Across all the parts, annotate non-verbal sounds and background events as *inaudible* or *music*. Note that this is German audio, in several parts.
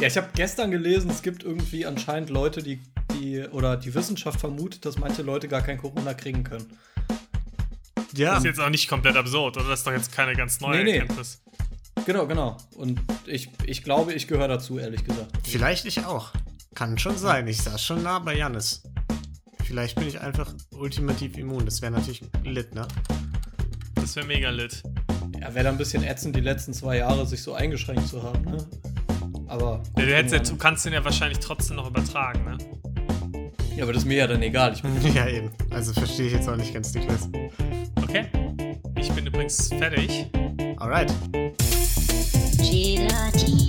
Ja, ich habe gestern gelesen, es gibt irgendwie anscheinend Leute, die, die oder die Wissenschaft vermutet, dass manche Leute gar kein Corona kriegen können. Ja. Das ist jetzt auch nicht komplett absurd, oder? Das ist doch jetzt keine ganz neue Nee, nee. Erkenntnis. Genau, genau. Und ich, ich glaube, ich gehöre dazu, ehrlich gesagt. Vielleicht ich auch. Kann schon sein. Ich saß schon nah bei Janis. Vielleicht bin ich einfach ultimativ immun. Das wäre natürlich lit, ne? Das wäre mega lit. Ja, wäre dann ein bisschen ätzend, die letzten zwei Jahre sich so eingeschränkt zu haben, ne? Aber. gut, du, hättest, du kannst den ja wahrscheinlich trotzdem noch übertragen, ne? ja, aber das ist mir ja dann egal. Ich bin *laughs* Ja, eben. Also verstehe ich jetzt auch nicht ganz die Quiz. Okay. Ich bin übrigens fertig. Alright. Gelati,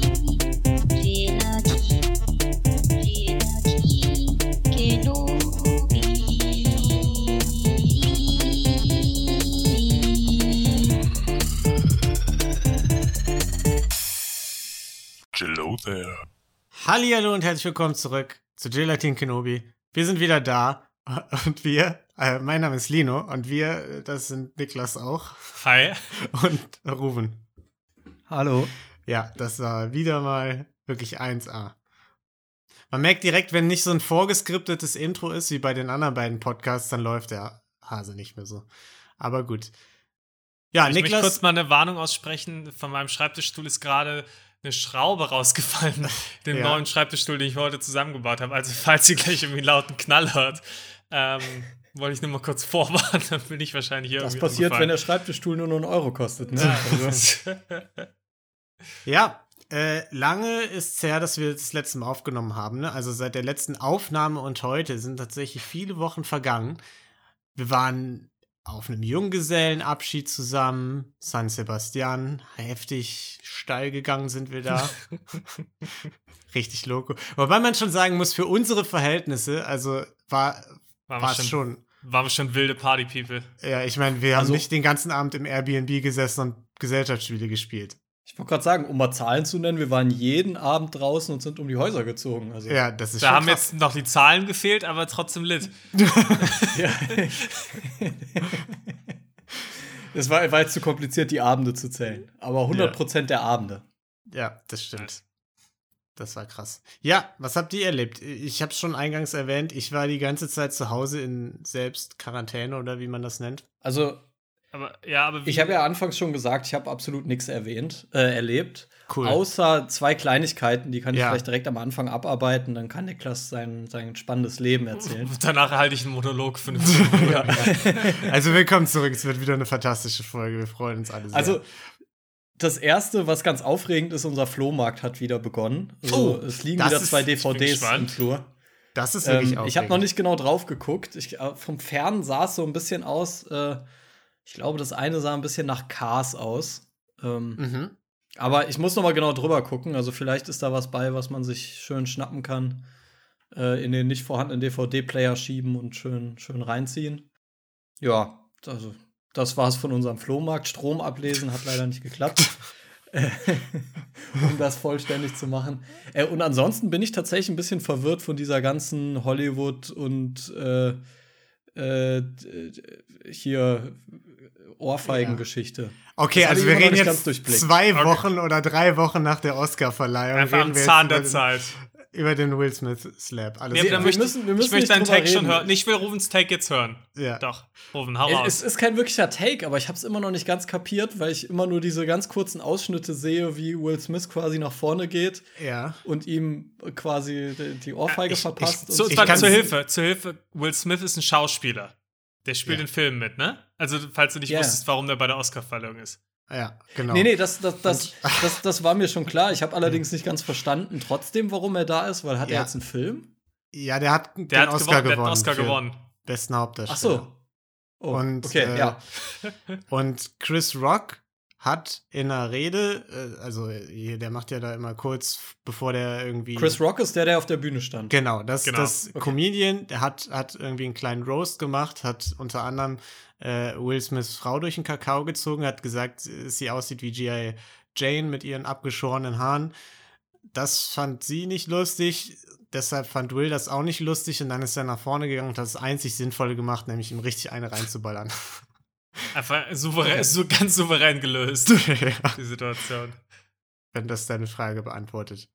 Hallihallo und herzlich willkommen zurück zu Gelatin Kenobi. Wir sind wieder da. *laughs* Und wir, äh, mein Name ist Lino und wir, äh, das sind Niklas auch Hi. *laughs* und Ruben. Hallo. Ja, das war wieder mal wirklich 1A. Man merkt direkt, wenn nicht so ein vorgeskriptetes Intro ist, wie bei den anderen beiden Podcasts, dann läuft der Hase nicht mehr so. Aber gut. Ja, Ich möchte Niklas. kurz mal eine Warnung aussprechen. Von meinem Schreibtischstuhl ist gerade eine Schraube rausgefallen. *laughs* Den Ja. neuen Schreibtischstuhl, den ich heute zusammengebaut habe. Also, falls ihr gleich irgendwie einen lauten Knall hört, ähm, wollte ich nur mal kurz vorwarnen. Dann bin ich wahrscheinlich hier Das irgendwie passiert, wenn der Schreibtischstuhl nur noch einen Euro kostet, ne? Also, *laughs* Ja, äh, lange ist es her, dass wir das letzte Mal aufgenommen haben. Ne? Also seit der letzten Aufnahme und heute sind tatsächlich viele Wochen vergangen. Wir waren auf einem Junggesellenabschied zusammen, San Sebastian, heftig steil gegangen sind wir da. *laughs* Richtig loco. Wobei man schon sagen muss, für unsere Verhältnisse, also war es schon, schon. waren wir schon wilde Party-People. Ja, ich meine, wir haben Also- nicht den ganzen Abend im Airbnb gesessen und Gesellschaftsspiele gespielt. Ich wollte gerade sagen, um mal Zahlen zu nennen, wir waren jeden Abend draußen und sind um die Häuser gezogen. Also, Ja, das ist Da schon haben krass. jetzt noch die Zahlen gefehlt, aber trotzdem lit. *laughs* Ja. Es war, war jetzt zu kompliziert, die Abende zu zählen. Aber 100% der Abende. Ja, das stimmt. Das war krass. Ja, was habt ihr erlebt? Ich habe es schon eingangs erwähnt, ich war die ganze Zeit zu Hause in Selbstquarantäne oder wie man das nennt. Also, Aber ja, aber ich habe ja anfangs schon gesagt, ich habe absolut nichts erwähnt, äh, erlebt. Cool. Außer zwei Kleinigkeiten, die kann ich Ja. vielleicht direkt am Anfang abarbeiten. Dann kann Niklas sein, sein spannendes Leben erzählen. *laughs* danach halte ich einen Monolog für eine *laughs* ja. Also willkommen zurück, es wird wieder eine fantastische Folge, wir freuen uns alle sehr. Also, das erste, was ganz aufregend ist, unser Flohmarkt hat wieder begonnen. Also, Oh, es liegen wieder ist- zwei bin DVDs im. Flur. das ist wirklich Ähm, ich habe noch nicht genau drauf geguckt. Ich, äh, vom Fern sah es so ein bisschen aus. Äh, ich glaube, das eine sah ein bisschen nach Cars aus. Ähm, Mhm. Aber ich muss noch mal genau drüber gucken. Also vielleicht ist da was bei, was man sich schön schnappen kann, äh, in den nicht vorhandenen DVD-Player schieben und schön, schön reinziehen. Ja, also das war's von unserem Flohmarkt. Strom ablesen hat leider nicht geklappt. *laughs* Um das vollständig zu machen. Äh, und ansonsten bin ich tatsächlich ein bisschen verwirrt von dieser ganzen Hollywood und äh, äh, hier Ohrfeigen-Geschichte. Okay, Das also wir ich reden jetzt zwei Okay. Wochen oder drei Wochen nach der Oscar-Verleihung. Einfach reden am wir Zahn über der den- Zeit. Über den Will Smith-Slap. Alles Nee, Wir- möchte, müssen- wir müssen ich möchte nicht deinen drüber Take schon reden. hören. Nee, Ich will Rubens Take jetzt hören. ja. Doch, Ruben, hau raus. Es ist kein wirklicher Take, aber ich habe es immer noch nicht ganz kapiert, weil ich immer nur diese ganz kurzen Ausschnitte sehe, wie Will Smith quasi nach vorne geht ja. und ihm quasi die- die Ohrfeige ich- verpasst. ich- so, und ich zwar kann's- zur Hilfe, zur Hilfe. Will Smith ist ein Schauspieler. Der spielt Ja. in Filmen mit, ne? Also, falls du nicht Ja. wusstest, warum der bei der Oscar-Verleihung ist. Ja, genau. Nee, nee, das, das, das, das, das war mir schon klar. Ich habe allerdings nicht ganz verstanden, trotzdem, warum er da ist, weil hat Ja. er jetzt einen Film? Ja, der hat den Der hat, Oscar gewonnen, der hat Oscar gewonnen. Besten Hauptdarsteller. Ach so. Oh, Und, okay, äh, ja. Und Chris Rock hat in einer Rede, äh, also der macht ja da immer kurz, bevor der irgendwie. Chris Rock ist der, der auf der Bühne stand. Genau, das, Genau. das Comedian, der hat, hat irgendwie einen kleinen Roast gemacht, hat unter anderem äh, Will Smiths Frau durch den Kakao gezogen, hat gesagt, sie aussieht wie G.I. Jane mit ihren abgeschorenen Haaren. Das fand sie nicht lustig, deshalb fand Will das auch nicht lustig und dann ist er nach vorne gegangen und hat das einzig Sinnvolle gemacht, nämlich ihm richtig eine reinzuballern. *laughs* Einfach souverän, so ganz souverän gelöst, *laughs* Ja, die Situation. Wenn das deine Frage beantwortet.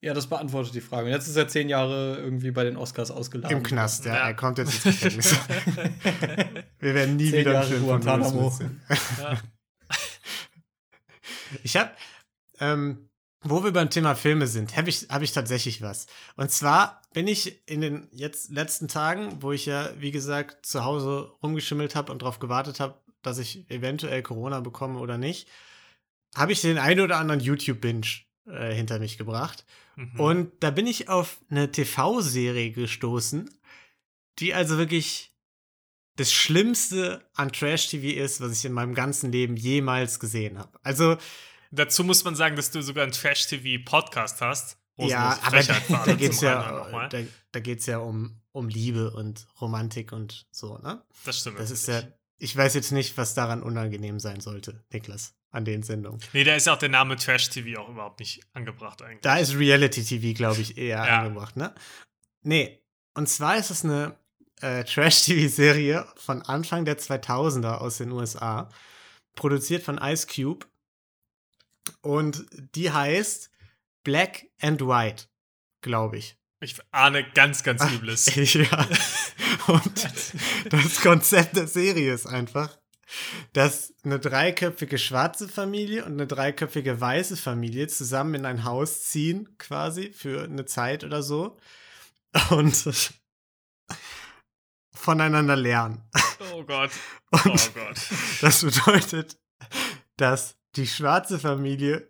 Ja, das beantwortet die Frage. Und jetzt ist er zehn Jahre irgendwie bei den Oscars ausgeladen. Im Knast, ja. Ja. Er kommt jetzt ins Gefängnis. *laughs* Wir werden nie Zehn wieder einen Jahre Film von sehen. Ja. *laughs* Ich habe, ähm, wo wir beim Thema Filme sind, habe ich, hab ich tatsächlich was. Und zwar bin ich in den jetzt letzten Tagen, wo ich ja, wie gesagt, zu Hause rumgeschimmelt habe und darauf gewartet habe, dass ich eventuell Corona bekomme oder nicht, habe ich den einen oder anderen YouTube-Binge äh, hinter mich gebracht. Mhm. Und da bin ich auf eine TV-Serie gestoßen, die also wirklich das Schlimmste an Trash-TV ist, was ich in meinem ganzen Leben jemals gesehen habe. Also, Dazu muss man sagen, dass du sogar einen Trash-TV-Podcast hast. Ja, aber da, da geht's ja, da, da geht's ja um, um Liebe und Romantik und so, ne? Das stimmt. Das ist ja, ich weiß jetzt nicht, was daran unangenehm sein sollte, Niklas, an den Sendungen. Nee, da ist auch der Name Trash-TV auch überhaupt nicht angebracht eigentlich. Da ist Reality-TV, glaube ich, eher Ja. angebracht, ne? Nee, und zwar ist es eine äh, Trash-TV-Serie von Anfang der 2000er aus den USA, produziert von Ice Cube. Und die heißt Black and White, glaube ich. Ich ahne ganz, ganz Übles. *laughs* ja. Und *laughs* das Konzept der Serie ist einfach, dass eine dreiköpfige schwarze Familie und eine dreiköpfige weiße Familie zusammen in ein Haus ziehen, quasi, für eine Zeit oder so. Und voneinander lernen. Oh Gott. *laughs* Oh Gott. das bedeutet, dass die schwarze Familie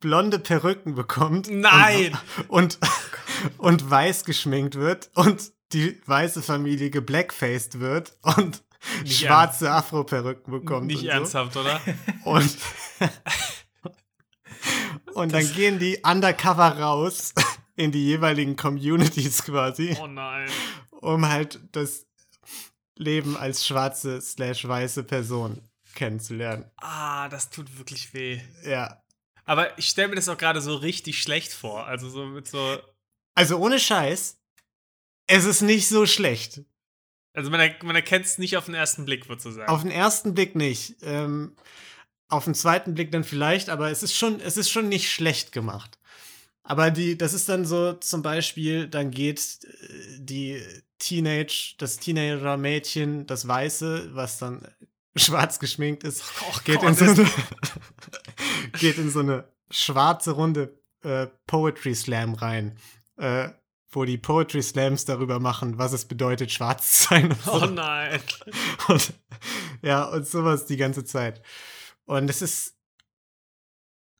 blonde Perücken bekommt. Nein! Und, und, *laughs* und weiß geschminkt wird und die weiße Familie geblackfaced wird und Nicht schwarze Afro-Perücken bekommt. Nicht und so. ernsthaft, oder? *laughs* Und, *laughs* und dann gehen die undercover raus in die jeweiligen Communities quasi, Oh nein. um halt das Leben als schwarze slash weiße Person kennenzulernen. Ah, das tut wirklich weh. Ja. Aber ich stelle mir das auch gerade so richtig schlecht vor. Also so mit so. Also ohne Scheiß, es ist nicht so schlecht. Also man, er- man erkennt es nicht auf den ersten Blick, sozusagen. Auf den ersten Blick nicht. Ähm, auf den zweiten Blick dann vielleicht, aber es ist schon, es ist schon nicht schlecht gemacht. Aber die, das ist dann so zum Beispiel, dann geht äh, die Teenage, das Teenager-Mädchen, das Weiße, was dann *laughs* schwarz geschminkt ist, Oh geht, Gott, in so eine, *laughs* *laughs* geht in so eine schwarze Runde äh, Poetry Slam rein, äh, wo die Poetry Slams darüber machen, was es bedeutet, schwarz zu sein. Und, so. Oh nein. *laughs* und, ja, und sowas die ganze Zeit. Und es ist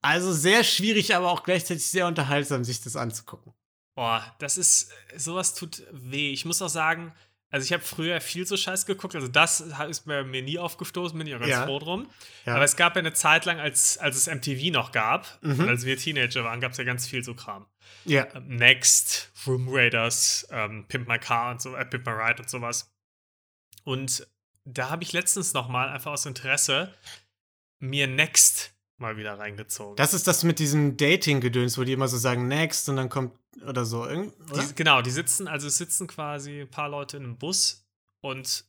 also sehr schwierig, aber auch gleichzeitig sehr unterhaltsam, sich das anzugucken. Boah, das ist, sowas tut weh. Ich muss auch sagen, also ich habe früher viel so Scheiß geguckt, also das ist bei mir nie aufgestoßen, bin ich auch ganz Ja. froh drum. Ja. Aber es gab ja eine Zeit lang, als, als es MTV noch gab, Mhm. als wir Teenager waren, gab es ja ganz viel so Kram. ja. Ähm, Next, Room Raiders, ähm, Pimp My Car und so, äh, Pimp My Ride und sowas. Und da habe ich letztens noch mal einfach aus Interesse mir Next mal wieder reingezogen. Das ist das mit diesem Dating-Gedöns, wo die immer so sagen, next und dann kommt oder so. Oder? Die, genau, die sitzen, also es sitzen quasi ein paar Leute in einem Bus und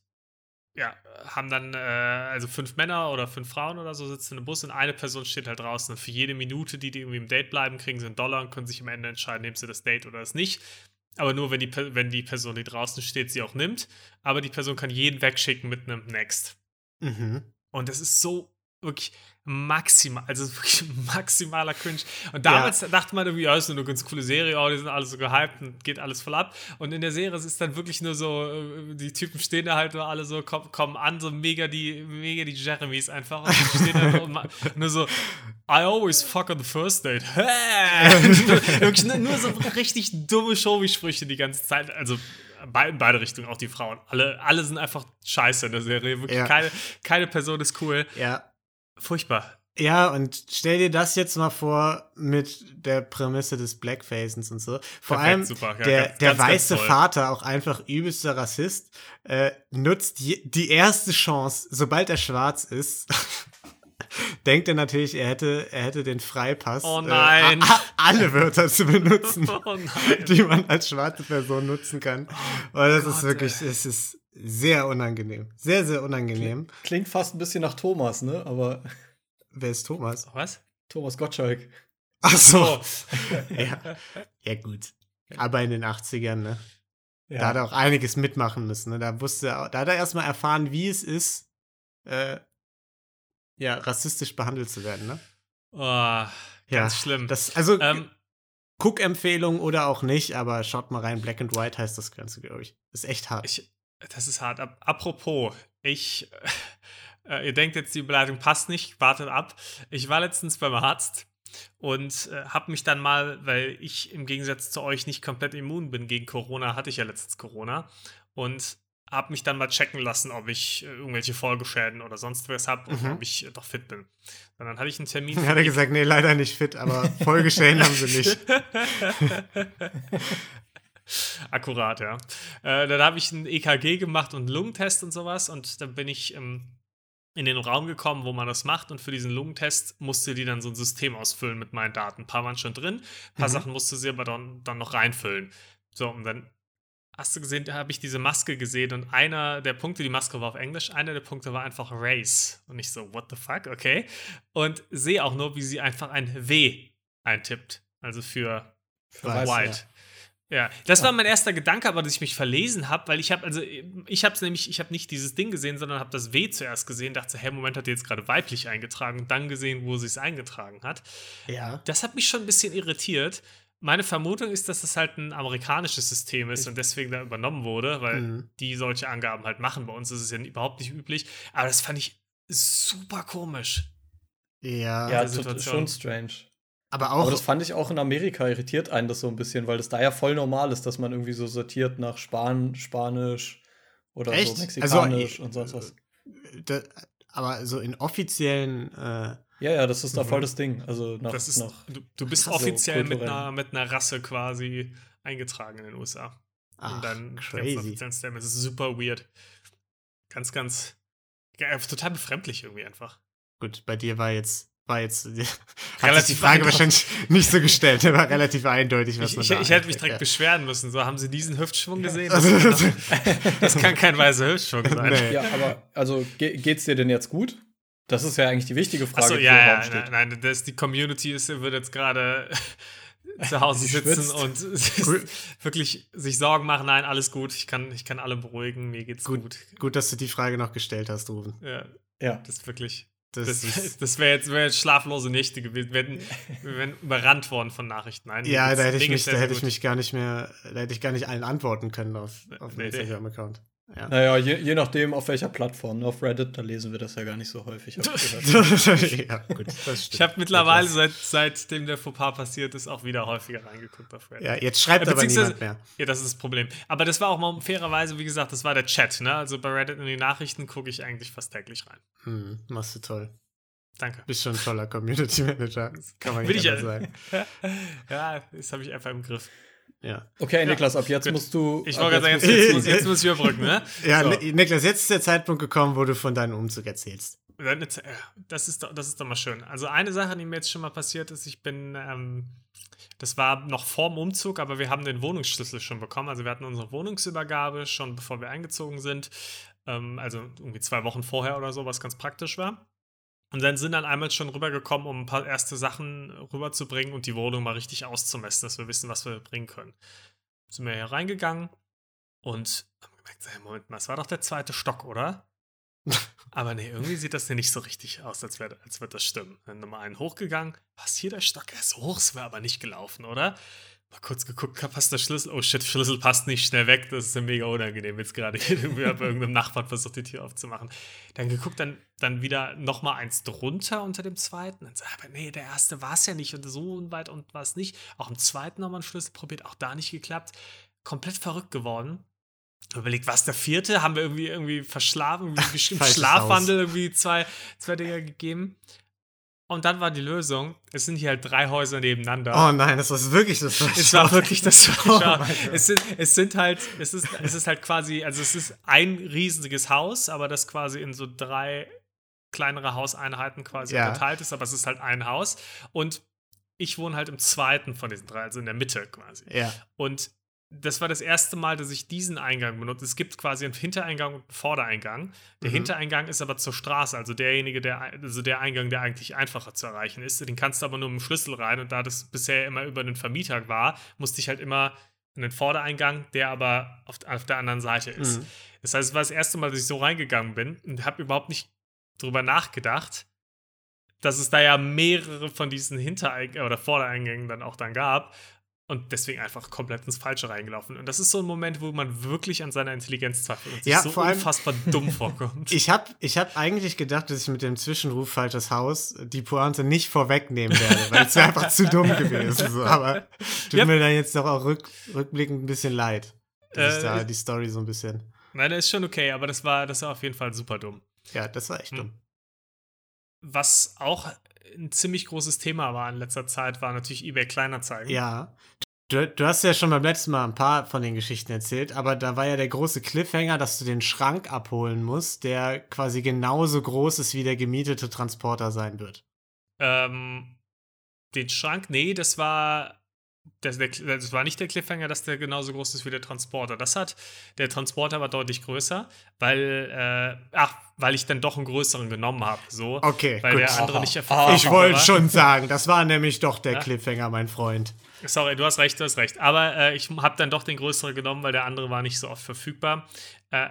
ja, haben dann, äh, also fünf Männer oder fünf Frauen oder so sitzen in einem Bus und eine Person steht halt draußen. Und für jede Minute, die die irgendwie im Date bleiben, kriegen sie einen Dollar und können sich am Ende entscheiden, nehmen sie das Date oder das nicht. Aber nur, wenn die, wenn die Person, die draußen steht, sie auch nimmt. Aber die Person kann jeden wegschicken mit einem Next. Mhm. Und das ist so wirklich maximal, also wirklich maximaler Cringe. Und damals dachte man irgendwie, ja, ist nur eine ganz coole Serie, oh, die sind alle so gehypt und geht alles voll ab. Und in der Serie ist es dann wirklich nur so, äh, die Typen stehen da halt nur alle so, kommen, kommen an, so mega die, mega die Jeremys einfach. Und die stehen da so und nur so, I always fuck on the first date. *laughs* wirklich nur, nur so richtig dumme Showy-Sprüche die ganze Zeit. Also in beide Richtungen, auch die Frauen. Alle, alle sind einfach scheiße in der Serie. Wirklich Ja. keine, keine Person ist cool. Ja. Furchtbar. Ja, und stell dir das jetzt mal vor mit der Prämisse des Blackfacens und so. Vor Perfekt, allem super, ja, der, ganz- der ganz, ganz weiße toll. Vater, auch einfach übelster Rassist, äh, nutzt die erste Chance, sobald er schwarz ist, *laughs* *laughs* denkt er natürlich, er hätte, er hätte den Freipass, Oh nein. Äh, a- a- alle Wörter zu benutzen, *laughs* Oh nein. die man als schwarze Person nutzen kann. Und das ist Gott, wirklich, es ist sehr unangenehm. Sehr, sehr unangenehm. Klingt fast ein bisschen nach Thomas, ne? Aber Wer ist Thomas? Was? Thomas Gottschalk. Ach so. *laughs* ja. ja, gut. Aber in den 80ern, ne? Da hat er auch einiges mitmachen müssen. Ne? Da, wusste er, da hat er erstmal erfahren, wie es ist, äh, ja, rassistisch behandelt zu werden, ne? Oh, ganz Ja, schlimm. Das, also, ähm, Cook-Empfehlung oder auch nicht, aber schaut mal rein. Black and White heißt das Ganze, glaube ich. Ist echt hart. ich, das ist hart. Ap- Apropos, ich, *laughs* äh, ihr denkt jetzt, die Beleidigung passt nicht, wartet ab. Ich war letztens beim Arzt und äh, habe mich dann mal, weil ich im Gegensatz zu euch nicht komplett immun bin gegen Corona, hatte ich ja letztens Corona und habe mich dann mal checken lassen, ob ich äh, irgendwelche Folgeschäden oder sonst was habe und Mhm. ob ich äh, doch fit bin. Und dann hatte ich einen Termin. Hat er gesagt, nee, leider nicht fit, aber Folgeschäden haben sie nicht. *laughs* Akkurat, ja. Äh, dann habe ich ein EKG gemacht und einen Lungentest und sowas und dann bin ich ähm, in den Raum gekommen, wo man das macht und für diesen Lungentest musste die dann so ein System ausfüllen mit meinen Daten. Ein paar waren schon drin, ein paar Mhm. Sachen musste sie aber dann, dann noch reinfüllen. So, und dann hast du gesehen, da habe ich diese Maske gesehen und einer der Punkte, die Maske war auf Englisch, einer der Punkte war einfach Race. Und ich so, what the fuck, okay. Und sehe auch nur, wie sie einfach ein W eintippt. Also für, für Weiß, White. Ja, das war mein erster Gedanke, aber dass ich mich verlesen habe, weil ich habe also ich habe es nämlich, ich habe nicht dieses Ding gesehen, sondern habe das W zuerst gesehen, dachte, hey, Moment, hat die jetzt gerade weiblich eingetragen und dann gesehen, wo sie es eingetragen hat. Ja. Das hat mich schon ein bisschen irritiert. Meine Vermutung ist, dass das halt ein amerikanisches System ist und deswegen da übernommen wurde, weil Mhm. die solche Angaben halt machen. Bei uns ist es ja überhaupt nicht üblich. Aber das fand ich super komisch. Ja. Ja, schon strange. aber auch. Aber das fand ich auch in Amerika irritiert einen das so ein bisschen, weil das da ja voll normal ist, dass man irgendwie so sortiert nach Span Spanisch oder Echt? so Also, Mexikanisch äh, und sonst was. da, aber so in offiziellen. Äh, Ja, ja, das ist da Mhm. voll das Ding. Also nach, Das ist, nach du, du bist so offiziell mit einer, mit einer Rasse quasi eingetragen in den USA. ach, und dann crazy. Es ist super weird. Ganz, ganz. Ja, total befremdlich irgendwie einfach. Gut, bei dir war jetzt. War jetzt. *laughs* Hat sich die Frage wahrscheinlich nicht so gestellt. War relativ eindeutig, was Ich, man ich, da ich hätte mich direkt ja. beschweren müssen. So, haben Sie diesen Hüftschwung gesehen? Also, *laughs* Das, das kann kein weißer Hüftschwung *laughs* sein. Nee. Ja, aber also ge geht's dir denn jetzt gut? Das ist ja eigentlich die wichtige Frage, die ja, im ja, Raum steht. nein, nein, das, die Community ist, wird jetzt gerade *laughs* zu Hause *laughs* sitzen und *laughs* wirklich sich Sorgen machen. Nein, alles gut. Ich kann, ich kann alle beruhigen. Mir geht's Gut. gut. Gut, dass du die Frage noch gestellt hast, Ruben. Ja, Ja. das ist wirklich. Das, Das, das wäre jetzt, wär jetzt schlaflose Nächte gewesen. Wir, hätten, wir wären überrannt worden von Nachrichten. Nein, ja, da hätte ich mich, da hätte ich mich gar nicht mehr, da hätte ich gar nicht allen antworten können auf, auf nee. Instagram-Account. Ja. Naja, je, je nachdem, auf welcher Plattform. Auf Reddit, da lesen wir das ja gar nicht so häufig. hab *laughs* ja, gut. Ich habe mittlerweile, seit, seitdem der Fauxpas passiert ist, auch wieder häufiger reingeguckt auf Reddit. Ja, jetzt schreibt Ja, aber niemand mehr. Ja, das ist das Problem. Aber das war auch mal fairerweise, wie gesagt, das war der Chat, ne? Also bei Reddit in die Nachrichten gucke ich eigentlich fast täglich rein. Hm, machst du toll. Danke. Bist schon ein toller Community Manager. *laughs* Kann man Will nicht ich sagen. *laughs* ja, das habe ich einfach im Griff. Ja, Okay, Niklas, ab jetzt Gut. musst du. Ich wollte gerade sagen, jetzt, musst du jetzt, muss, jetzt muss ich überbrücken, ne? *laughs* ja So. Ni- Niklas, jetzt ist der Zeitpunkt gekommen, wo du von deinem Umzug erzählst. Äh, Das ist, doch, das ist doch mal schön. Also eine Sache, die mir jetzt schon mal passiert ist, ich bin, ähm, das war noch vorm Umzug, aber wir haben den Wohnungsschlüssel schon bekommen. Also wir hatten unsere Wohnungsübergabe schon, bevor wir eingezogen sind. Ähm, also irgendwie zwei Wochen vorher oder so, was ganz praktisch war. Und dann sind dann einmal schon rübergekommen, um ein paar erste Sachen rüberzubringen und die Wohnung mal richtig auszumessen, dass wir wissen, was wir bringen können. Sind wir hier reingegangen und haben gemerkt, hey, Moment mal, es war doch der zweite Stock, oder? *laughs* Aber nee, irgendwie sieht das ja nicht so richtig aus, als, wär, als wird das stimmen. Dann Nummer einen hochgegangen. Was hier der Stock? Er ist hoch, es wäre aber nicht gelaufen, oder? Mal kurz geguckt, passt der Schlüssel? Oh shit, Schlüssel passt nicht schnell weg. Das ist ja mega unangenehm jetzt gerade. Irgendwie habe irgendeinem Nachbarn versucht, die Tür aufzumachen. Dann geguckt, dann, dann wieder nochmal eins drunter unter dem zweiten. Dann sagt, aber nee, der erste war es ja nicht und so weit und war es nicht. Auch im zweiten nochmal einen Schlüssel probiert, auch da nicht geklappt. Komplett verrückt geworden. Überlegt, was der vierte? Haben wir irgendwie, irgendwie verschlafen, irgendwie *laughs* geschrieben, Schlafwandel, irgendwie zwei, zwei Dinger gegeben. Und dann war die Lösung, es sind hier halt drei Häuser nebeneinander. Oh nein, das war wirklich das. War Es war wirklich das *laughs* Oh mein Gott. es, sind, es sind halt, es ist, es ist halt quasi, also es ist ein riesiges Haus, aber das quasi in so drei kleinere Hauseinheiten quasi Ja. unterteilt ist, aber es ist halt ein Haus. Und ich wohne halt im zweiten von diesen drei, also in der Mitte quasi. Ja. Und das war das erste Mal, dass ich diesen Eingang benutze. Es gibt quasi einen Hintereingang und einen Vordereingang. Der Mhm. Hintereingang ist aber zur Straße, also derjenige, der, also der Eingang, der eigentlich einfacher zu erreichen ist. Den kannst du aber nur mit dem Schlüssel rein und da das bisher immer über den Vermieter war, musste ich halt immer in den Vordereingang, der aber auf, auf der anderen Seite ist. Mhm. Das heißt, es war das erste Mal, dass ich so reingegangen bin und habe überhaupt nicht drüber nachgedacht, dass es da ja mehrere von diesen Hintereingängen oder Vordereingängen dann auch dann gab und deswegen einfach komplett ins Falsche reingelaufen. Und das ist so ein Moment, wo man wirklich an seiner Intelligenz zweifelt und sich Ja, so vor allem- unfassbar *laughs* dumm vorkommt. Ich habe ich hab eigentlich gedacht, dass ich mit dem Zwischenruf falsches Haus die Pointe nicht vorwegnehmen werde, weil es wäre einfach zu dumm gewesen. So. Aber tut Yep. mir dann jetzt doch auch rück, rückblickend ein bisschen leid, dass ich Äh, da die Story so ein bisschen. Nein, das ist schon okay, aber das war, das war auf jeden Fall super dumm. Ja, das war echt Hm. dumm. Was auch ein ziemlich großes Thema war in letzter Zeit, war natürlich eBay Kleinanzeigen. Ja. Du, du hast ja schon beim letzten Mal ein paar von den Geschichten erzählt, aber da war ja der große Cliffhanger, dass du den Schrank abholen musst, der quasi genauso groß ist, wie der gemietete Transporter sein wird. Ähm, den Schrank, nee, das war. Das, der, das war nicht der Cliffhanger, dass der genauso groß ist wie der Transporter. Das hat, der Transporter war deutlich größer, weil, äh, ach, weil ich dann doch einen größeren genommen habe. So, Okay, weil gut. der andere nicht Aha. verfügbar Ich wollte schon sagen, das war nämlich doch der Ja. Cliffhanger, mein Freund. Sorry, du hast recht, du hast recht. Aber äh, ich habe dann doch den größeren genommen, weil der andere war nicht so oft verfügbar. Äh,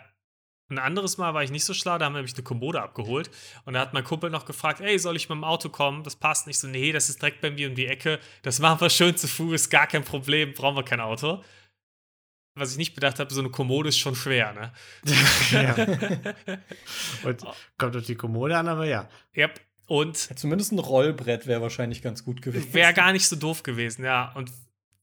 ein anderes Mal war ich nicht so schlau, da haben wir nämlich eine Kommode abgeholt. Und da hat mein Kumpel noch gefragt, ey, soll ich mit dem Auto kommen? Das passt nicht so. Nee, das ist direkt bei mir um die Ecke. Das machen wir schön zu Fuß, gar kein Problem, brauchen wir kein Auto. Was ich nicht bedacht habe, so eine Kommode ist schon schwer, ne? ja. *laughs* Und kommt auf die Kommode an, aber ja. Yep. Und Zumindest ein Rollbrett wäre wahrscheinlich ganz gut gewesen. Wäre gar nicht so doof gewesen, ja. Und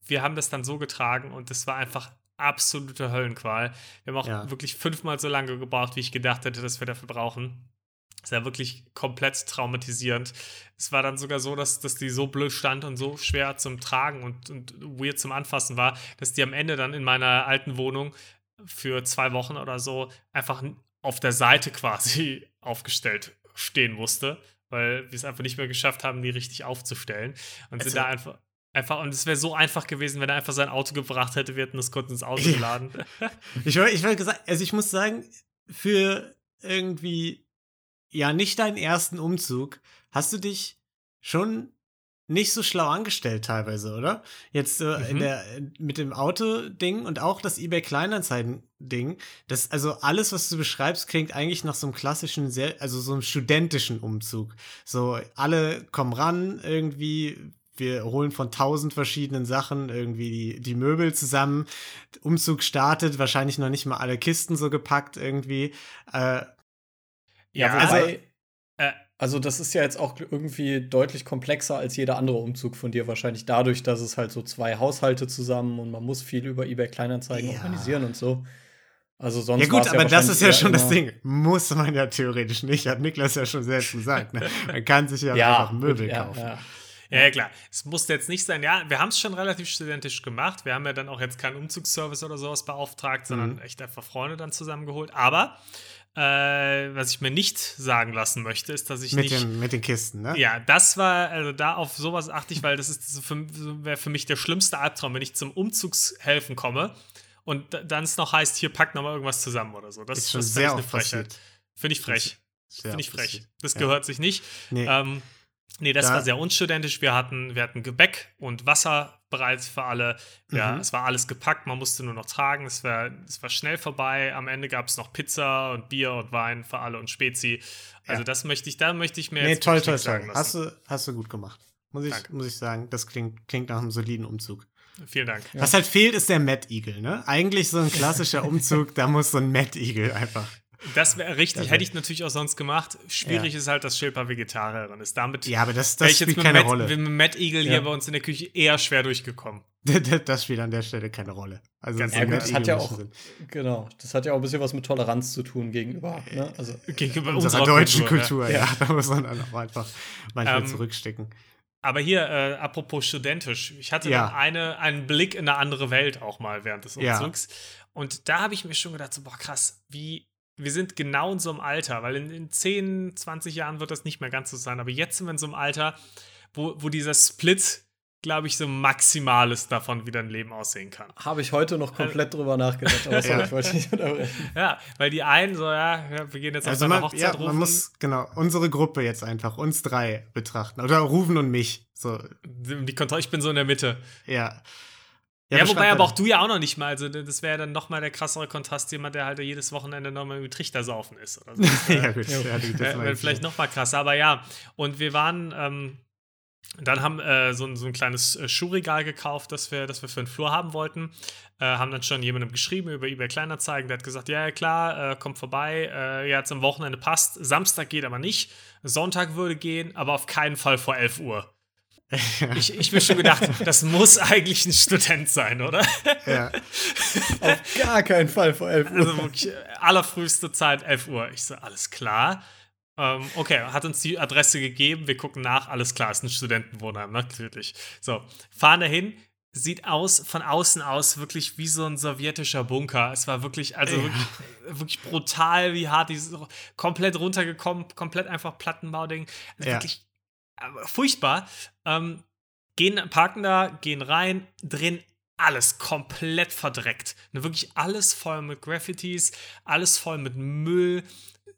wir haben das dann so getragen und das war einfach absolute Höllenqual. Wir haben auch Ja. wirklich fünfmal so lange gebraucht, wie ich gedacht hätte, dass wir dafür brauchen. Es war wirklich komplett traumatisierend. Es war dann sogar so, dass, dass die so blöd stand und so schwer zum Tragen und, und weird zum Anfassen war, dass die am Ende dann in meiner alten Wohnung für zwei Wochen oder so einfach auf der Seite quasi *laughs* aufgestellt stehen musste, weil wir es einfach nicht mehr geschafft haben, die richtig aufzustellen. Und sind Also- da einfach. Einfach, und es wäre so einfach gewesen, wenn er einfach sein Auto gebracht hätte, wir hätten das kurz ins Auto Ja. geladen. *laughs* Ich wollte ich gesagt, also ich muss sagen, für irgendwie ja nicht deinen ersten Umzug hast du dich schon nicht so schlau angestellt teilweise, oder? Jetzt äh, in Mhm. der mit dem Auto-Ding und auch das eBay Kleinanzeigen-Ding, das also alles, was du beschreibst, klingt eigentlich nach so einem klassischen, sehr, also so einem studentischen Umzug. So alle kommen ran irgendwie. Wir holen von tausend verschiedenen Sachen irgendwie die, die Möbel zusammen. Umzug startet, wahrscheinlich noch nicht mal alle Kisten so gepackt irgendwie. Äh, Ja, also, wobei, äh, also das ist ja jetzt auch irgendwie deutlich komplexer als jeder andere Umzug von dir wahrscheinlich dadurch, dass es halt so zwei Haushalte zusammen und man muss viel über eBay Kleinanzeigen Ja. organisieren und so. Also sonst ja gut, aber das ist ja schon das Ding. Muss man ja theoretisch nicht, hat Niklas ja schon selbst gesagt. Ne? Man kann sich ja, Ja, einfach Möbel gut, ja, kaufen. Ja. Ja, klar. Es musste jetzt nicht sein. Ja, wir haben es schon relativ studentisch gemacht. Wir haben ja dann auch jetzt keinen Umzugsservice oder sowas beauftragt, sondern Mhm. echt einfach Freunde dann zusammengeholt. Aber äh, was ich mir nicht sagen lassen möchte, ist, dass ich Mit, nicht. den, mit den Kisten, ne? Ja, das war, also da auf sowas achte ich, weil das ist wäre für mich der schlimmste Albtraum, wenn ich zum Umzugshelfen komme und da- dann es noch heißt, hier packt noch mal irgendwas zusammen oder so. Das ist schon das sehr ich eine Frechheit. Finde ich frech. Finde ich frech. passiert. Das Ja. gehört sich nicht. Nee. Ähm, nee, das Da- war sehr unstudentisch. Wir hatten, wir hatten Gebäck und Wasser bereits für alle. Ja, Mhm. Es war alles gepackt, man musste nur noch tragen. Es war, es war schnell vorbei. Am Ende gab es noch Pizza und Bier und Wein für alle und Spezi. Also Ja. das möchte ich, da möchte ich mir nee, jetzt toll, toll, sagen lassen. Hast du, hast du gut gemacht. Muss ich, Danke. muss ich sagen, das klingt, klingt nach einem soliden Umzug. Vielen Dank. Was halt fehlt, ist der Mad Eagle, ne? Eigentlich so ein klassischer *laughs* Umzug, da muss so ein Mad Eagle einfach. Das wäre richtig, Das hätte ich natürlich auch sonst gemacht. Schwierig ist halt, dass Schilper Vegetarierin ist. Damit Ja, aber das, wäre das ich jetzt spielt mit keine Matt, Rolle. mit Matt Eagle hier Ja. bei uns in der Küche eher schwer durchgekommen. *laughs* Das spielt an der Stelle keine Rolle. Also Ganz Ja, das hat ja auch, genau, das hat ja auch ein bisschen was mit Toleranz zu tun gegenüber, ne? Also, Gegenüber unserer, unserer deutschen Kultur, Kultur, ja. ja. *laughs* Da muss man dann auch einfach manchmal Ähm, zurückstecken. Aber hier, äh, apropos studentisch, ich hatte Ja. dann eine, einen Blick in eine andere Welt auch mal während des Ja. Umzugs. Und da habe ich mir schon gedacht, so, boah, krass, wie, wir sind genau in so einem Alter, weil in, in 10, 20 Jahren wird das nicht mehr ganz so sein, aber jetzt sind wir in so einem Alter, wo, wo dieser Split glaube ich, so Maximales davon, wie dein Leben aussehen kann. Habe ich heute noch komplett drüber nachgedacht, *laughs* aber sorry, Ja. ich wollte nicht unterbrechen. Ja, weil die einen so, ja, wir gehen jetzt Also auf eine man, Hochzeit ja, rufen. man muss genau unsere Gruppe jetzt einfach, uns drei betrachten. Oder Rufen und mich. So, die Kontrolle, ich bin so in der Mitte. ja. Ja, beschreib wobei aber auch du ja auch noch nicht mal. Also, das wäre dann nochmal der krassere Kontrast, jemand, der halt jedes Wochenende nochmal mit Trichter saufen ist. Oder so. *laughs* Ja, gut. Ja, gut, das wär ich, vielleicht ja. noch mal krasser, aber ja. Und wir waren, ähm, dann haben äh, so, ein, so ein kleines äh, Schuhregal gekauft, das wir, das wir für den Flur haben wollten. Äh, haben dann schon jemandem geschrieben über eBay Kleinanzeigen. Der hat gesagt, ja, ja klar, äh, kommt vorbei. Äh, ja, jetzt am Wochenende passt. Samstag geht aber nicht. Sonntag würde gehen, aber auf keinen Fall vor 11 Uhr. Ich, ich mir schon gedacht, das muss eigentlich ein Student sein, oder? Ja. Auf gar keinen Fall vor 11 Uhr. Also wirklich äh, allerfrüheste Zeit, 11 Uhr. Ich so, alles klar. Ähm, okay, hat uns die Adresse gegeben, wir gucken nach, alles klar, ist ein Studentenwohnheim, natürlich. So, fahren dahin, sieht aus, von außen aus, wirklich wie so ein sowjetischer Bunker. Es war wirklich, also Ja. wirklich, wirklich brutal, wie hart, die komplett runtergekommen, komplett einfach Plattenbauding. Also Ja. Wirklich furchtbar. Ähm, gehen, parken da, gehen rein, drehen alles komplett verdreckt. Ne, wirklich alles voll mit Graffitis, alles voll mit Müll.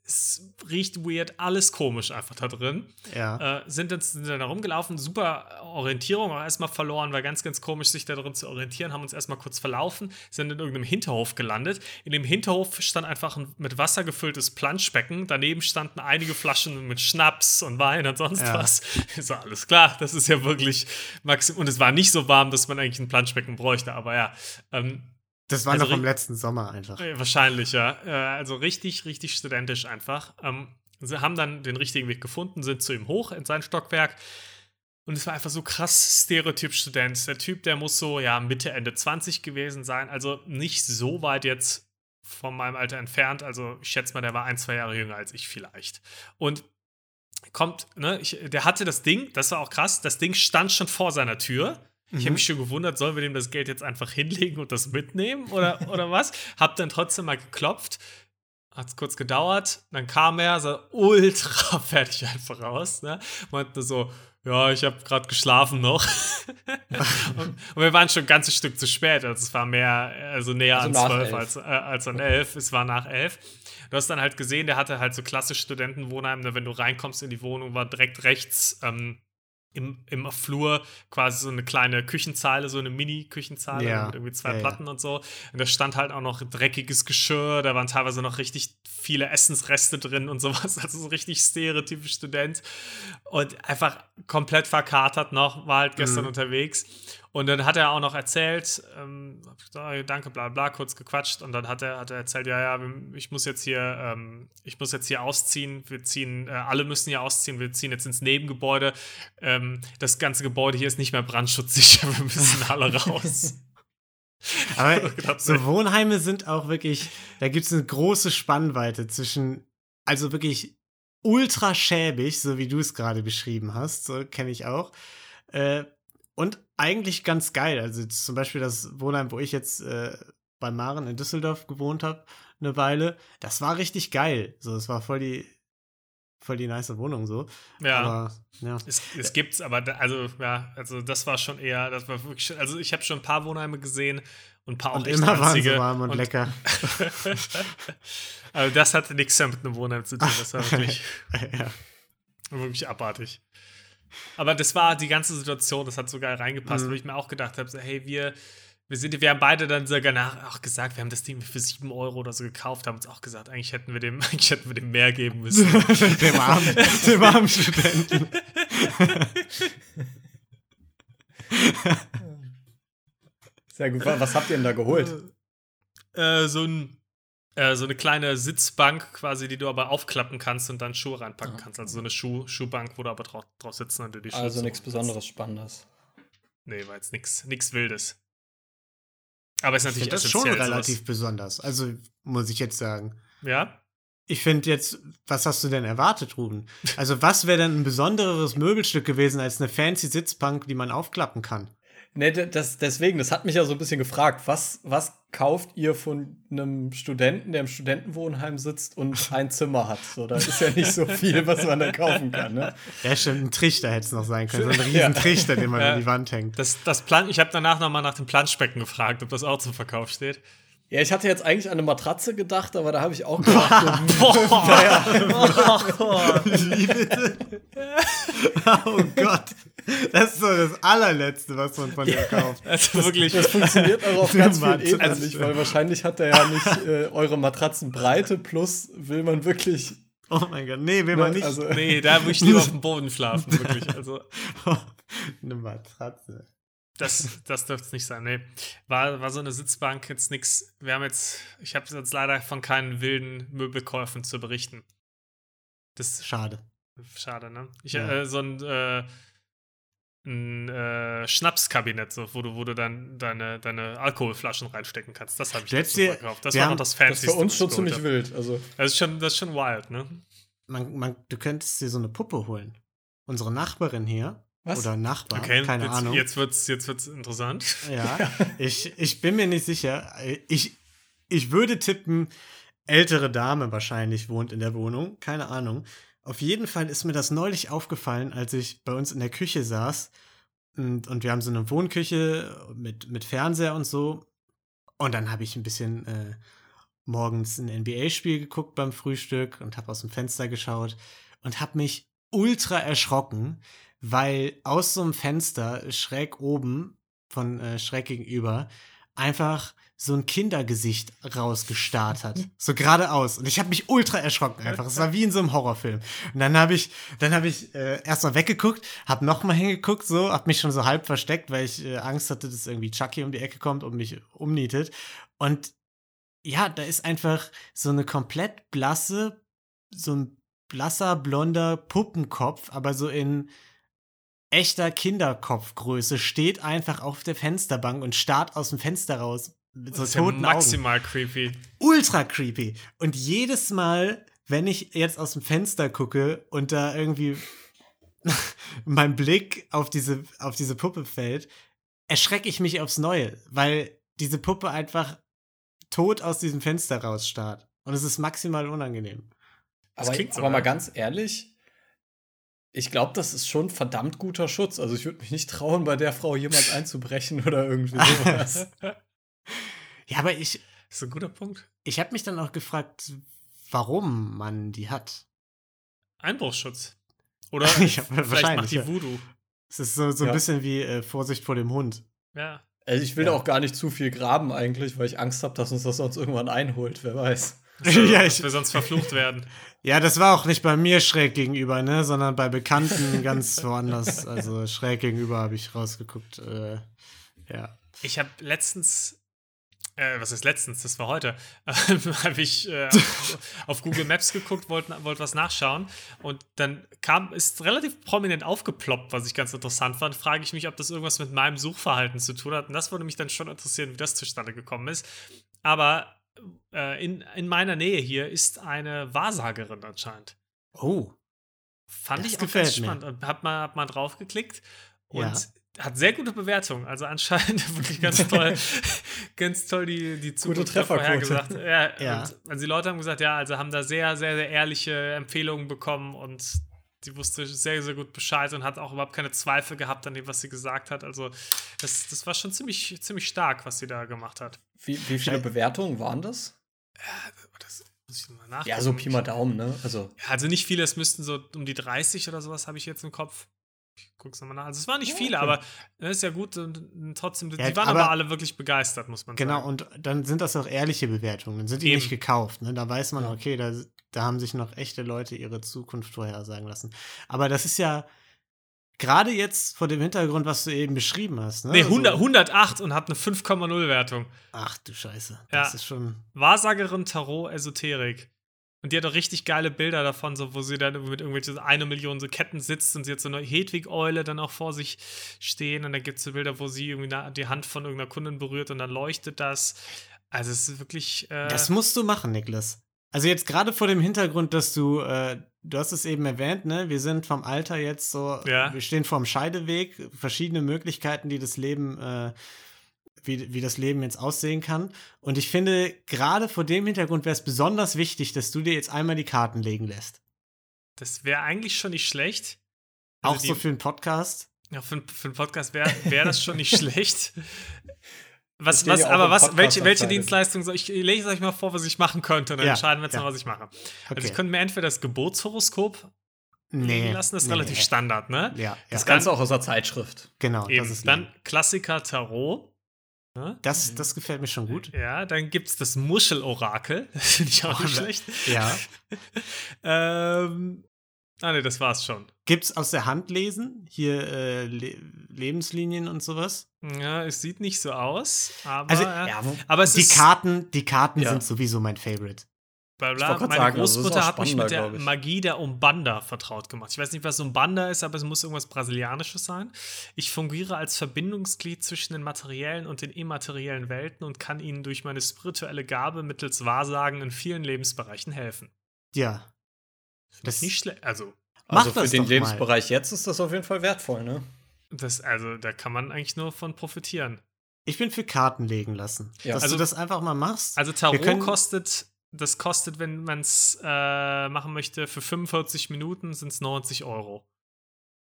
Es riecht weird, alles komisch einfach da drin. ja. Äh, sind, dann, sind dann da rumgelaufen, super Orientierung, aber erstmal verloren, war ganz, ganz komisch, sich da drin zu orientieren, haben uns erstmal kurz verlaufen, sind in irgendeinem Hinterhof gelandet. In dem Hinterhof stand einfach ein mit Wasser gefülltes Planschbecken, daneben standen einige Flaschen mit Schnaps und Wein und sonst Ja. was. *laughs* So, alles klar, das ist ja wirklich maximum. Und es war nicht so warm, dass man eigentlich ein Planschbecken bräuchte, aber ja. Ähm, Das war also noch im letzten Sommer einfach. äh, Wahrscheinlich, ja. Äh, Also richtig, richtig studentisch einfach. Ähm, sie haben dann den richtigen Weg gefunden, sind zu ihm hoch in sein Stockwerk. Und es war einfach so krass Stereotyp-Student. Der Typ, der muss so, ja, Mitte, Ende 20 gewesen sein. Also nicht so weit jetzt von meinem Alter entfernt. Also ich schätze mal, der war ein, zwei Jahre jünger als ich vielleicht. Und kommt, ne, ich, der hatte das Ding, das war auch krass, das Ding stand schon vor seiner Tür. Ich habe mich schon gewundert, sollen wir dem das Geld jetzt einfach hinlegen und das mitnehmen oder, oder was? *laughs* Hab dann trotzdem mal geklopft. Hat's kurz gedauert, dann kam er, sah ultra *laughs* fertig einfach raus, ne? Meinte so, ja, ich habe gerade geschlafen noch. *laughs* und, und wir waren schon ein ganzes Stück zu spät. Also es war mehr, also näher Also an zwölf als, äh, als an elf. Es war nach elf. Du hast dann halt gesehen, der hatte halt so klassisch Studentenwohnheim. Ne? Wenn du reinkommst in die Wohnung, war direkt rechts ähm, im, im Flur quasi so eine kleine Küchenzeile, so eine Mini-Küchenzeile Ja. mit irgendwie zwei Ja, ja. Platten und so. Und da stand halt auch noch dreckiges Geschirr, da waren teilweise noch richtig viele Essensreste drin und sowas. *laughs* Also so richtig stereotypisch Student. Und einfach komplett verkatert noch, war halt gestern Mhm. unterwegs. Und dann hat er auch noch erzählt, ähm, gesagt, "Ah, danke, bla bla, kurz gequatscht. Und dann hat er, hat er erzählt, ja, ja, ich muss jetzt hier, ähm, ich muss jetzt hier ausziehen. Wir ziehen, äh, alle müssen hier ausziehen. Wir ziehen jetzt ins Nebengebäude. Ähm, das ganze Gebäude hier ist nicht mehr brandschutzsicher. *laughs* Wir müssen alle raus. *laughs* Aber *laughs* so Wohnheime sind auch wirklich, da gibt es eine große Spannweite zwischen, also wirklich ultra schäbig, so wie du es gerade beschrieben hast, so kenne ich auch, äh, und eigentlich ganz geil. Also zum Beispiel das Wohnheim, wo ich jetzt äh, bei Maren in Düsseldorf gewohnt habe, eine Weile, das war richtig geil. So, es war voll die, voll die nice Wohnung so. ja. Aber ja. Es, es gibt's, aber da, also ja, also das war schon eher, das war wirklich, also ich habe schon ein paar Wohnheime gesehen und ein paar auch Und echt immer waren sie warm und, lecker. *laughs* also das hatte nichts mehr mit einem Wohnheim zu tun, das war wirklich, *laughs* ja. wirklich abartig. Aber das war die ganze Situation, das hat so geil reingepasst, Mhm. wo ich mir auch gedacht habe, so, hey, wir, wir sind, wir haben beide dann sogar nach auch gesagt, wir haben das Ding für 7 Euro oder so gekauft, haben uns auch gesagt, eigentlich hätten wir dem, *laughs* eigentlich hätten wir dem mehr geben müssen. *laughs* dem, armen, dem armen Studenten. Sehr gut. Was habt ihr denn da geholt? äh, so, ein, äh, so eine kleine Sitzbank quasi, die du aber aufklappen kannst und dann Schuhe reinpacken Ah. kannst. Also so eine Schuh, Schuhbank, wo du aber drauf, drauf sitzen und du die Schuhe Also so nichts. Besonderes Spannendes. Nee, war jetzt nichts nix Wildes. Aber ist Ich natürlich finde das schon relativ besonders. Also, muss ich jetzt sagen. Sowas. Ja? Ich finde jetzt, was hast du denn erwartet, Ruben? Also, was wäre denn ein besonderes Möbelstück gewesen als eine fancy Sitzbank, die man aufklappen kann? Nee, das, deswegen, das hat mich ja so ein bisschen gefragt, was, was kauft ihr von einem Studenten, der im Studentenwohnheim sitzt und ein Zimmer hat? So, da ist ja nicht so viel, was man da kaufen kann. Ne? Ja, stimmt, ein Trichter hätte es noch sein können. So ein riesen Ja. Trichter, den man Ja. an die Wand hängt. Das, das Plan ich habe danach nochmal nach dem Planschbecken gefragt, ob das auch zum Verkauf steht. Ja, ich hatte jetzt eigentlich an eine Matratze gedacht, aber da habe ich auch *laughs* gedacht, *laughs* naja, Wie bitte? oh Gott. Das ist so das allerletzte, was man von dir kauft. Also wirklich. das funktioniert auch auf *laughs* ganz vielen. Ebenen nicht, weil wahrscheinlich hat er ja nicht äh, eure Matratzenbreite plus will man wirklich. Oh mein Gott. Nee, will man ne, nicht. Also, Nee, da würde ich lieber auf dem Boden schlafen, wirklich. Also, Eine Matratze. Das, das dürfte es nicht sein. Nee. War, war so eine Sitzbank jetzt nichts. Wir haben jetzt, ich habe jetzt leider von keinen wilden Möbelkäufen zu berichten. Das Schade. Schade, ne? Ich, Ja. äh, so ein, äh, ein äh, Schnapskabinett, so, wo du, wo du dann deine, deine Alkoholflaschen reinstecken kannst. Das habe ich letztens dir- verkauft. Das war haben- noch das das Fancyste. ist für uns schon ich ziemlich wild. Also. Das ist schon, das ist schon wild, ne? Man, man, du könntest dir so eine Puppe holen. Unsere Nachbarin hier. Was? Oder Nachbar. Okay, keine jetzt, Ahnung. jetzt wird's, jetzt wird's interessant. Ja, *laughs* ich, ich bin mir nicht sicher. Ich, ich würde tippen, ältere Dame wahrscheinlich wohnt in der Wohnung. Keine Ahnung. Auf jeden Fall ist mir das neulich aufgefallen, als ich bei uns in der Küche saß. Und, und wir haben so eine Wohnküche mit, mit Fernseher und so. Und dann habe ich ein bisschen äh, morgens ein NBA-Spiel geguckt beim Frühstück und habe aus dem Fenster geschaut und habe mich ultra erschrocken, weil aus so einem Fenster schräg oben von äh, schräg gegenüber einfach so ein Kindergesicht rausgestarrt hat. *laughs* So geradeaus. Und ich habe mich ultra erschrocken einfach. Es war wie in so einem Horrorfilm. Und dann habe ich, dann habe ich äh, erstmal weggeguckt, habe nochmal hingeguckt, so, habe mich schon so halb versteckt, weil ich äh, Angst hatte, dass irgendwie Chucky um die Ecke kommt und mich umnietet. Und ja, da ist einfach so eine komplett blasse, so ein blasser, blonder Puppenkopf, aber so in echter Kinderkopfgröße, steht einfach auf der Fensterbank und starrt aus dem Fenster raus. Mit so Das ist ja toten Augen. maximal creepy. Ultra creepy. Und jedes Mal, wenn ich jetzt aus dem Fenster gucke und da irgendwie *laughs* mein Blick auf diese, auf diese Puppe fällt, erschrecke ich mich aufs Neue, weil diese Puppe einfach tot aus diesem Fenster rausstarrt. Und es ist maximal unangenehm. Das aber, klingt so, aber mal ganz ehrlich, ich glaube, das ist schon verdammt guter Schutz. Also ich würde mich nicht trauen, bei der Frau jemals einzubrechen oder irgendwie *laughs* sowas. Ja, aber ich, Das ist ein guter Punkt. ich habe mich dann auch gefragt, warum man die hat. Einbruchsschutz. Oder *laughs* Ja, vielleicht macht die ja. Voodoo. Es ist so, so ein Ja. bisschen wie äh, Vorsicht vor dem Hund. Ja. Also ich will auch gar nicht zu viel graben eigentlich, weil ich Angst habe, dass uns das sonst irgendwann einholt. Wer weiß. So, *laughs* Ja, dass ich- wir sonst verflucht werden. Ja, das war auch nicht bei mir schräg gegenüber, ne, sondern bei Bekannten *laughs* ganz woanders. Also schräg gegenüber habe ich rausgeguckt. Äh, ja. Ich habe letztens, äh, was ist letztens, das war heute, *laughs* habe ich äh, auf, auf Google Maps geguckt, wollte wollt was nachschauen und dann kam, ist relativ prominent aufgeploppt, was ich ganz interessant fand. Frage ich mich, ob das irgendwas mit meinem Suchverhalten zu tun hat. Und das würde mich dann schon interessieren, wie das zustande gekommen ist. Aber äh, in, in meiner Nähe hier ist eine Wahrsagerin anscheinend. Oh. Fand Das ich auch ganz mir. spannend. Und hab mal, hab mal draufgeklickt und Ja. hat sehr gute Bewertungen. Also anscheinend *laughs* wirklich ganz toll, *laughs* ganz toll die, die Zukunft vorhergesagt. Ja, Ja. Und, also die Leute haben gesagt, ja, also haben da sehr, sehr, sehr ehrliche Empfehlungen bekommen und die wusste sehr, sehr gut Bescheid und hat auch überhaupt keine Zweifel gehabt an dem, was sie gesagt hat. Also das, das war schon ziemlich, ziemlich stark, was sie da gemacht hat. Wie, wie viele Bewertungen waren das? Das muss ich mal nachgucken. Ja, so Pi mal Daumen, ne? Also Ja, also nicht viele, es müssten so um die 30 oder sowas, habe ich jetzt im Kopf. Ich guck's nochmal nach. Also es waren nicht Ja, viele, okay. aber das ist ja gut und, trotzdem, Ja, die waren aber- aber alle wirklich begeistert, muss man Genau, sagen. und dann sind das auch ehrliche Bewertungen. Dann sind die Eben. nicht gekauft. Ne? Da weiß man, Ja. okay, da, da haben sich noch echte Leute ihre Zukunft vorhersagen lassen. Aber das ist ja gerade jetzt vor dem Hintergrund, was du eben beschrieben hast. Ne? Nee, So- 100, 108 und hat eine 5,0 Wertung. Ach du Scheiße. Ja. Das ist schon. Wahrsagerin Tarot Esoterik. Und die hat auch richtig geile Bilder davon, so, wo sie dann mit irgendwelchen eine Million so Ketten sitzt und sie hat so eine Hedwig-Eule dann auch vor sich stehen. Und dann gibt es so Bilder, wo sie irgendwie die Hand von irgendeiner Kundin berührt und dann leuchtet das. Also es ist wirklich. Äh, Das musst du machen, Niklas. Also jetzt gerade vor dem Hintergrund, dass du, äh, du hast es eben erwähnt, ne? Wir sind vom Alter jetzt so, Ja. wir stehen vorm Scheideweg, verschiedene Möglichkeiten, die das Leben, äh, wie, wie das Leben jetzt aussehen kann. Und ich finde, gerade vor dem Hintergrund wäre es besonders wichtig, dass du dir jetzt einmal die Karten legen lässt. Das wäre eigentlich schon nicht schlecht. Also Auch die- so für einen Podcast. Ja, für, für einen Podcast wäre wär das schon nicht *laughs* schlecht. Was, was, ja aber was, welche, welche. Dienstleistung soll ich, ich lese es euch mal vor, was ich machen könnte, und dann Ja, entscheiden wir jetzt ja. mal, was ich mache. Okay. Also ich könnte mir entweder das Geburtshoroskop nee, lassen, das ist nee, relativ nee. Standard, ne? Ja, ja. Das Ganze auch aus der Zeitschrift. genau, Eben. das ist dann Klassiker Tarot. Ne? das, das gefällt mir schon gut. Ja, dann gibt es das Muschelorakel. *laughs* Das finde ich auch nicht Oh, schlecht. Ja. *laughs* Ähm, ah, ne, das war's schon. Gibt's aus der Hand lesen? Hier äh, Le Lebenslinien und sowas? Ja, es sieht nicht so aus, aber, Also, ja. Ja, wo- aber es Die ist Karten, die Karten Ja. sind sowieso mein Favorite. Bla Ich bla. Meine sagen, also Großmutter hat mich mit der. Magie der Umbanda vertraut gemacht. Ich weiß nicht, was Umbanda ist, aber es muss irgendwas Brasilianisches sein. Ich fungiere als Verbindungsglied zwischen den materiellen und den immateriellen Welten und kann ihnen durch meine spirituelle Gabe mittels Wahrsagen in vielen Lebensbereichen helfen. Ja. Das Das- ist nicht schlecht. Also, Mach also für das den doch mal. Lebensbereich jetzt ist das auf jeden Fall wertvoll, ne? das, also, da kann man eigentlich nur von profitieren. Ich bin für Karten legen lassen. Ja. Dass Also- du das einfach mal machst. Also, Tarot können- kostet, das kostet, wenn man es äh, machen möchte, für 45 Minuten sind es 90 Euro.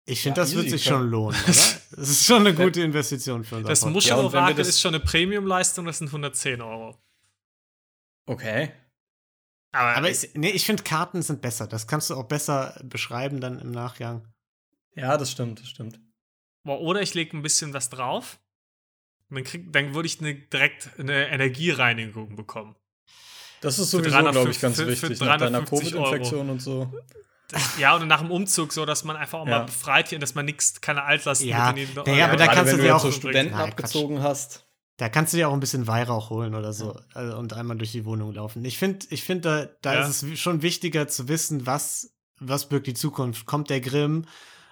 ich finde, Ja, das wird sich klar. schon lohnen, *laughs* oder? Das ist schon eine gute Investition für unser Das. Ja, Muschelorakel das- ist schon eine Premium-Leistung, das sind 110 Euro. Okay. Aber, Aber ich, nee, ich finde, Karten sind besser. Das kannst du auch besser beschreiben dann im Nachgang. Ja, das stimmt, das stimmt. oder ich lege ein bisschen was drauf. Dann, krieg, dann würde ich eine, direkt eine Energiereinigung bekommen. Das ist Für sowieso, 350 glaube ich, ganz für- für wichtig. Nach deiner 350 Euro. Covid-Infektion und so. Das, ja, und nach dem Umzug so, dass man einfach auch Ja. mal befreit hier, dass man nichts, keine Altlasten Ja, mit in die naja, aber da kannst wenn du jetzt auch- so Studenten Nein, abgezogen hast. Da kannst du dir auch ein bisschen Weihrauch holen oder so äh, und einmal durch die Wohnung laufen. Ich finde, ich find, da, da Ja. ist es schon wichtiger zu wissen, was, was birgt die Zukunft. Kommt der Grimm?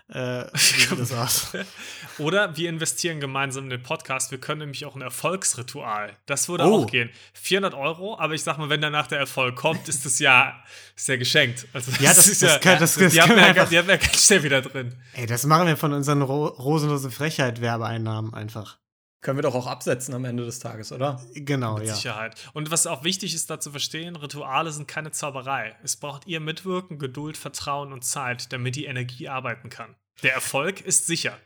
Äh, *laughs* wie sieht das aus? *laughs* Oder wir investieren gemeinsam in den Podcast. Wir können nämlich auch ein Erfolgsritual. Das würde Oh. auch gehen. 400 Euro, aber ich sag mal, wenn danach der Erfolg kommt, ist das ja, ist ja geschenkt. Also Ja, das- das kann- das- das die, haben ja, die haben ja ganz schnell wieder drin. Ey, das machen wir von unseren Ro rosenlosen Frechheit-Werbeeinnahmen einfach. Können wir doch auch absetzen am Ende des Tages, oder? Genau, Mit ja. Sicherheit. Und was auch wichtig ist, da zu verstehen, Rituale sind keine Zauberei. Es braucht ihr Mitwirken, Geduld, Vertrauen und Zeit, damit die Energie arbeiten kann. Der Erfolg ist sicher.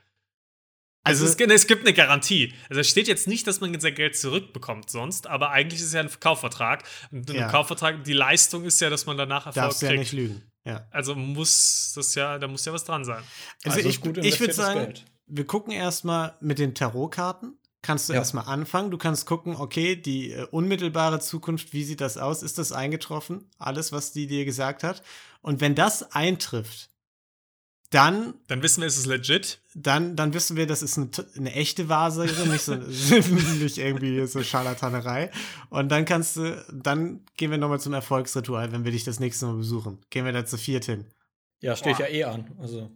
Also, Also, es, gibt- es gibt eine Garantie. Also es steht jetzt nicht, dass man sein Geld zurückbekommt sonst, aber eigentlich ist es ja ein Kaufvertrag. Und in Ja. einem Kaufvertrag, die Leistung ist ja, dass man danach Erfolg darfst du ja kriegt. nicht lügen. Ja. Also muss das ja, da muss ja was dran sein. Also, Also ich, ich würde sagen, Geld. wir gucken erstmal mit den Tarotkarten. Kannst du Ja. erstmal anfangen. Du kannst gucken, okay, die äh, unmittelbare Zukunft, wie sieht das aus? Ist das eingetroffen? Alles, was die dir gesagt hat. Und wenn das eintrifft, dann, Dann wissen wir, es ist legit. dann, dann wissen wir, das ist eine, eine echte Wahrsagerin, nicht, so, *laughs* nicht irgendwie so Scharlatanerei. Und dann kannst du, dann gehen wir nochmal zum Erfolgsritual, wenn wir dich das nächste Mal besuchen. Gehen wir da zu viert hin. Ja, steht Boah. ja eh an. Also,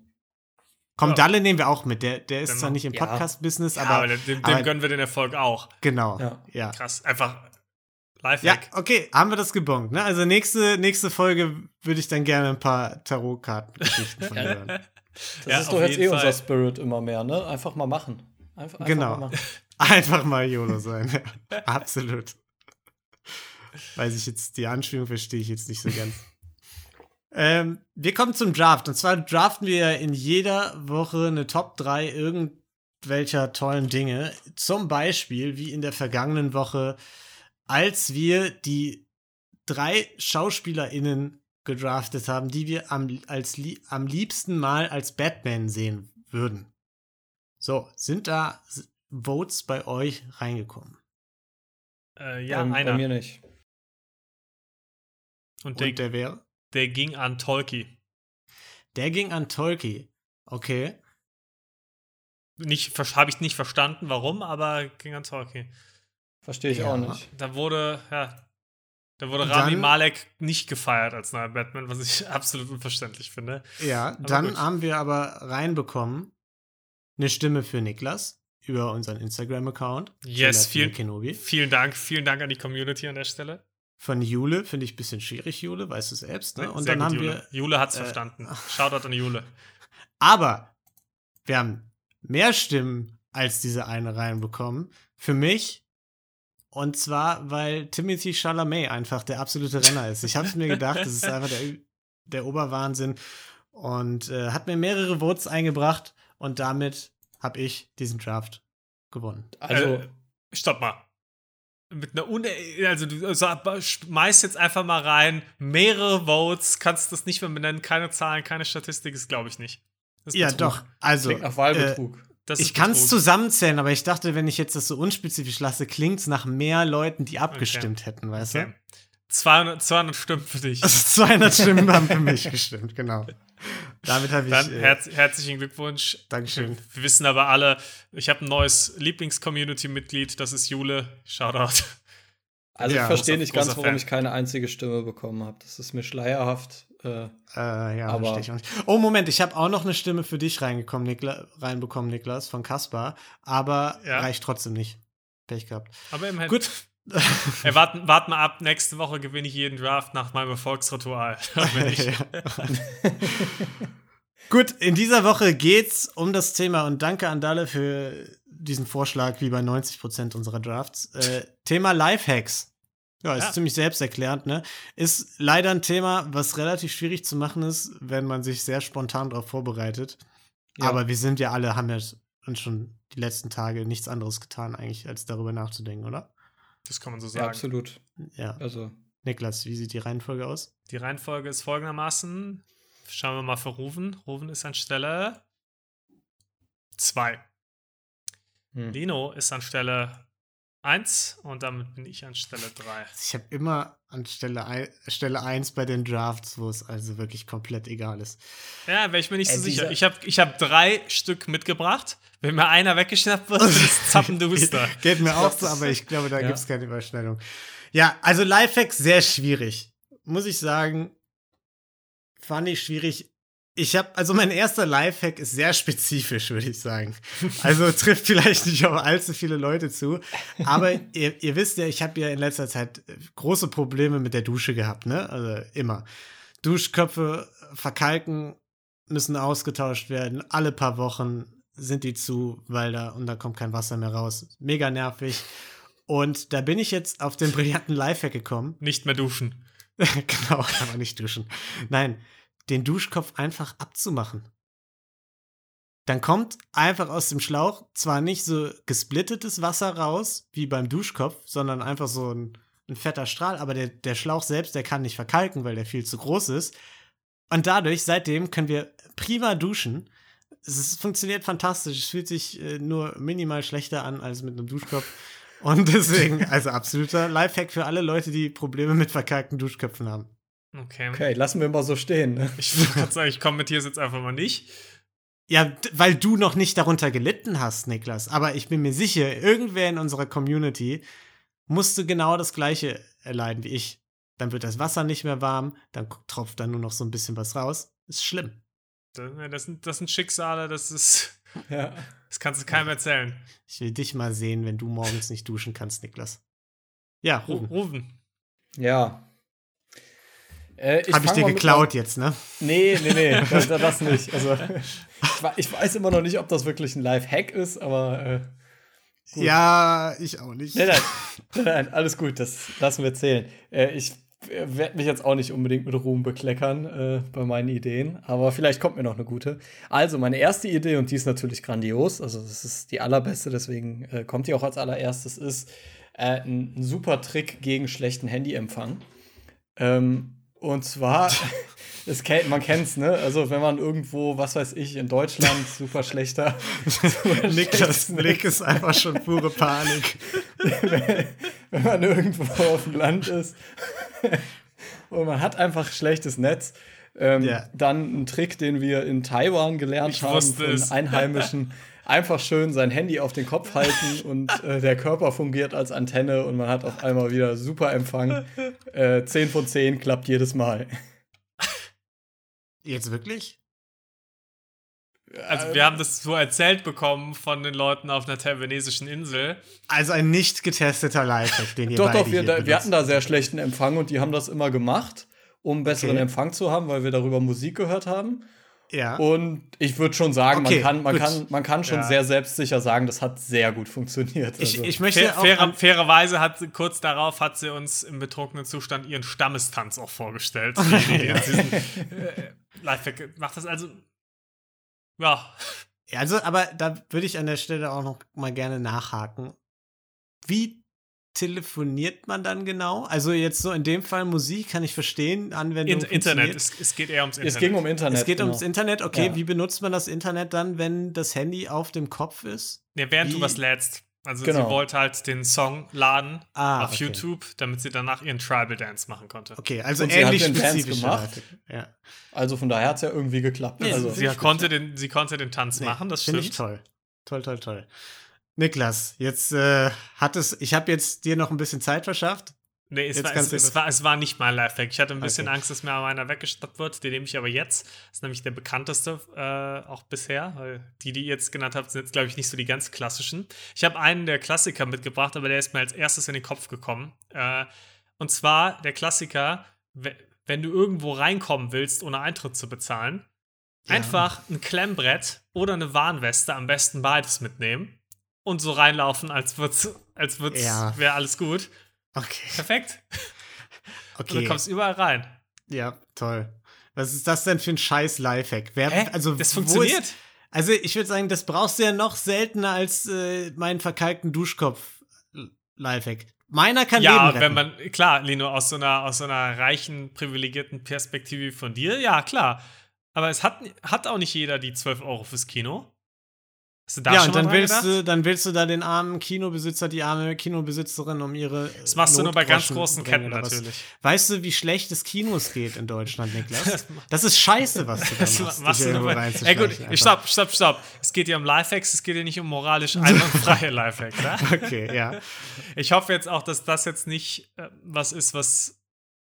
Komm, Ja. Dalle nehmen wir auch mit. Der, der ist Dann zwar nicht im ja. Podcast-Business, Ja, aber, aber dem, dem aber- gönnen wir den Erfolg auch. genau. Ja. ja. Krass. Einfach Ja, Lifehack. okay, haben wir das gebongt. Ne? Also nächste, nächste Folge würde ich dann gerne ein paar Tarotkarten-Geschichten von *laughs* dir hören. das Ja, ist doch jetzt eh Fall. unser Spirit immer mehr, ne? Einfach mal machen. Einfach, einfach Genau. Mal machen. *laughs* Einfach mal YOLO sein. Absolut. Weiß ich jetzt, die Anspielung verstehe ich jetzt nicht so ganz. Ähm, wir kommen zum Draft. Und zwar draften wir in jeder Woche eine Top 3 irgendwelcher tollen Dinge. Zum Beispiel, wie in der vergangenen Woche, als wir die drei SchauspielerInnen gedraftet haben, die wir am, als, am liebsten mal als Batman sehen würden. So, sind da Votes bei euch reingekommen? Äh, ja, Ähm, Bei einer. mir nicht. Und der, Und der wäre? Der ging an Tolki. Der ging an Tolki. Okay. Nicht, habe ich nicht verstanden, warum, aber ging an Tolki. Verstehe ich Ja. auch nicht. Da wurde, ja, da wurde Rami dann- Malek nicht gefeiert als neuer Batman, was ich *laughs* absolut unverständlich finde. Ja, dann gut. haben wir aber reinbekommen eine Stimme für Niklas über unseren Instagram-Account. Yes, vielen, Kenobi. vielen Dank, vielen Dank an die Community an der Stelle. Von Jule. Finde ich ein bisschen schwierig, Jule, weißt du selbst. Ne? Und Sehr dann gut, haben Jule. wir. Jule hat's äh, verstanden. *laughs* Shoutout an Jule. Aber wir haben mehr Stimmen als diese eine reinbekommen. Für mich. Und zwar, weil Timothy Chalamet einfach der absolute Renner ist. Ich habe es mir gedacht, das ist einfach der, der Oberwahnsinn. Und äh, hat mir mehrere Votes eingebracht. Und damit habe ich diesen Draft gewonnen. Also, äh, stopp mal. Mit einer Un also du schmeißt jetzt einfach mal rein, mehrere Votes, kannst das nicht mehr benennen, keine Zahlen, keine Statistik, ist glaube ich nicht. Das ist Ja, Betrug. doch. Also, klingt nach äh, Wahlbetrug. Das ist ich kann es zusammenzählen, aber ich dachte, wenn ich jetzt das so unspezifisch lasse, klingt es nach mehr Leuten, die abgestimmt hätten, weißt Okay. du? 200, 200 Stimmen für dich. *laughs* Also 200 Stimmen haben für mich gestimmt, genau. Damit habe ich. Dann äh, herz herzlichen Glückwunsch. Dankeschön. Wir wissen aber alle, ich habe ein neues Lieblings-Community-Mitglied, das ist Jule. Shoutout. Also ja, ich verstehe nicht ganz, warum Fan. ich keine einzige Stimme bekommen habe. Das ist mir schleierhaft. Äh, Äh, ja, Aber- verstehe ich auch nicht. Oh, Moment, ich habe auch noch eine Stimme für dich reingekommen, Nikla reinbekommen, Niklas, von Kaspar, aber Ja. reicht trotzdem nicht. Pech gehabt. Aber immerhin. Gut. Ey, wart, wart mal ab, nächste Woche gewinne ich jeden Draft nach meinem Erfolgsritual. *laughs* *laughs* Gut, in dieser Woche geht's um das Thema und danke an Dalle für diesen Vorschlag, wie bei 90% unserer Drafts. Äh, Thema Lifehacks. Ja, ist Ja. ziemlich selbsterklärend, ne? Ist leider ein Thema, was relativ schwierig zu machen ist, wenn man sich sehr spontan darauf vorbereitet. Ja. Aber wir sind ja alle, haben ja uns schon die letzten Tage nichts anderes getan, eigentlich, als darüber nachzudenken, oder? Das kann man so ja, sagen. absolut. Ja. Also, Niklas, wie sieht die Reihenfolge aus? Die Reihenfolge ist folgendermaßen. Schauen wir mal für Ruven. Ruven ist an Stelle 2. hm. Lino ist an Stelle 1 und damit bin ich an Stelle 3. Ich habe immer an Stelle, ein, Stelle 1 bei den Drafts, wo es also wirklich komplett egal ist. Ja, wäre ich mir nicht Äh, so sicher. Ich habe ich hab drei Stück mitgebracht. Wenn mir einer weggeschnappt wird, *laughs* ist zappenduster. Geht mir auch so, aber ich glaube, da ja. gibt es keine Überschneidung. Ja, also Lifehacks sehr schwierig. Muss ich sagen, fand ich schwierig. Ich habe, also mein erster Lifehack ist sehr spezifisch, würde ich sagen. Also trifft vielleicht nicht auf allzu viele Leute zu. Aber ihr, ihr wisst ja, ich habe ja in letzter Zeit große Probleme mit der Dusche gehabt, ne? Also immer. Duschköpfe verkalken, müssen ausgetauscht werden. Alle paar Wochen sind die zu, weil da und da kommt kein Wasser mehr raus. Mega nervig. Und da bin ich jetzt auf den brillanten Lifehack gekommen. Nicht mehr duschen. *laughs* genau, aber nicht duschen. Nein, den Duschkopf einfach abzumachen. Dann kommt einfach aus dem Schlauch zwar nicht so gesplittetes Wasser raus wie beim Duschkopf, sondern einfach so ein, ein fetter Strahl, aber der, der Schlauch selbst, der kann nicht verkalken, weil der viel zu groß ist. Und dadurch, seitdem können wir prima duschen. Es ist, funktioniert fantastisch. Es fühlt sich äh, nur minimal schlechter an als mit einem Duschkopf. Und deswegen, *laughs* also absoluter Lifehack für alle Leute, die Probleme mit verkalkten Duschköpfen haben. Okay. Okay, lassen wir mal so stehen. Ne? Ich würde gerade sagen, ich kommentiere es jetzt einfach mal nicht. Ja, weil du noch nicht darunter gelitten hast, Niklas. Aber ich bin mir sicher, irgendwer in unserer Community musste genau das Gleiche erleiden wie ich. Dann wird das Wasser nicht mehr warm, dann tropft dann nur noch so ein bisschen was raus. Ist schlimm. Das sind, das sind Schicksale, das ist. *laughs* Ja. Das kannst du keinem erzählen. Ich will dich mal sehen, wenn du morgens nicht duschen kannst, Niklas. Ja, Ru- Ruben. Rufen. Ja. Äh, Hab ich dir geklaut jetzt, ne? Nee, nee, nee, *laughs* das, das nicht. Also, ich, weiß immer noch nicht, ob das wirklich ein Live-Hack ist, aber. Äh, Gut. Ja, ich auch nicht. nein, nein, *laughs* nein, nein, alles gut, das lassen wir zählen. Äh, ich werde mich jetzt auch nicht unbedingt mit Ruhm bekleckern äh, bei meinen Ideen, aber vielleicht kommt mir noch eine gute. Also, meine erste Idee, und die ist natürlich grandios, also das ist die allerbeste, deswegen äh, kommt die auch als allererstes, ist äh, ein, ein super Trick gegen schlechten Handyempfang. Ähm, und zwar, *laughs* das kennt, man kennt's, ne? Also, wenn man irgendwo, was weiß ich, in Deutschland *laughs* super schlechter. super Niklas Blick ist einfach schon pure Panik. *laughs* wenn man irgendwo auf dem Land ist und man hat einfach schlechtes Netz. Ähm, Ja. Dann ein Trick, den wir in Taiwan gelernt Ich haben von es. Einheimischen. Einfach schön sein Handy auf den Kopf halten und äh, der Körper fungiert als Antenne und man hat auf einmal wieder super Empfang. Äh, 10 von 10 klappt jedes Mal. Jetzt wirklich? Also wir haben das so erzählt bekommen von den Leuten auf einer taiwanesischen Insel. Also ein nicht getesteter Lifehack, den ihr Doch, beide doch, wir, hier da, wir hatten da sehr schlechten Empfang und die haben das immer gemacht, um besseren Okay. Empfang zu haben, weil wir darüber Musik gehört haben. Ja. Und ich würde schon sagen, Okay, man, kann, man, gut. kann, man kann schon Ja. sehr selbstsicher sagen, das hat sehr gut funktioniert. ich, Also, ich möchte Fair, auch faire, an, fairerweise hat sie, kurz darauf hat sie uns im betrunkenen Zustand ihren Stammestanz auch vorgestellt. *laughs* Jetzt diesen, äh, Lifehack macht das also. Ja, Ja, Also, aber da würde ich an der Stelle auch noch mal gerne nachhaken. Wie telefoniert man dann genau? Also jetzt so in dem Fall Musik kann ich verstehen, Anwendung in, Internet. Es, es geht eher ums Internet. es ging um Internet. Es geht genau. ums Internet, okay. Ja. Wie benutzt man das Internet dann, wenn das Handy auf dem Kopf ist? Ja, während Wie- du was lädst. Also Genau. sie wollte halt den Song laden Ah, auf okay. YouTube, damit sie danach ihren Tribal Dance machen konnte. Okay, also Und sie hat ähnlich den Dance gemacht. Ja. Also von daher hat es ja irgendwie geklappt. Nee, also, Sie konnte, den, sie konnte den Tanz Nee, machen, das Finde stimmt. ich toll. Toll, toll, toll. Niklas, jetzt äh, hat es, ich habe jetzt dir noch ein bisschen Zeit verschafft. Nee, es war, es, es, war, es war nicht mein Lifehack. Ich hatte ein bisschen Okay. Angst, dass mir einer weggeschnappt wird. Den nehme ich aber jetzt. Das ist nämlich der bekannteste äh, auch bisher. Weil die, die ihr jetzt genannt habt, sind jetzt, glaube ich, nicht so die ganz klassischen. Ich habe einen der Klassiker mitgebracht, aber der ist mir als erstes in den Kopf gekommen. Äh, und zwar der Klassiker, we- wenn du irgendwo reinkommen willst, ohne Eintritt zu bezahlen, Ja. einfach ein Klemmbrett oder eine Warnweste, am besten beides mitnehmen und so reinlaufen, als wird's, als wird's, Ja. wäre alles gut. Okay. Perfekt. Und *laughs* Okay. du kommst überall rein. Ja, toll. Was ist das denn für ein scheiß Lifehack? Wer, Hä? also, das funktioniert. Ist, also, ich würde sagen, das brauchst du ja noch seltener als äh, meinen verkalkten Duschkopf-Lifehack. Meiner kann ja, Leben wenn retten. man, klar, Lino, aus so, einer, aus so einer reichen, privilegierten Perspektive von dir, ja, klar. Aber es hat, hat auch nicht jeder die 12 Euro fürs Kino. Hast du da ja, und dann willst, du, dann willst du da den armen Kinobesitzer, die arme Kinobesitzerin um ihre. Das machst du nur bei ganz großen Ketten natürlich. Weißt du, wie schlecht es Kinos geht in Deutschland, Niklas? *laughs* Das ist scheiße, was du da Das machst. machst dich du nur irgendwo bei, Ey, gut, einfach. stopp, stopp, stopp. Es geht hier um Lifehacks, es geht hier nicht um moralisch *laughs* einwandfreie Lifehacks. Ja? *laughs* Okay, ja. Ich hoffe jetzt auch, dass das jetzt nicht äh, was ist, was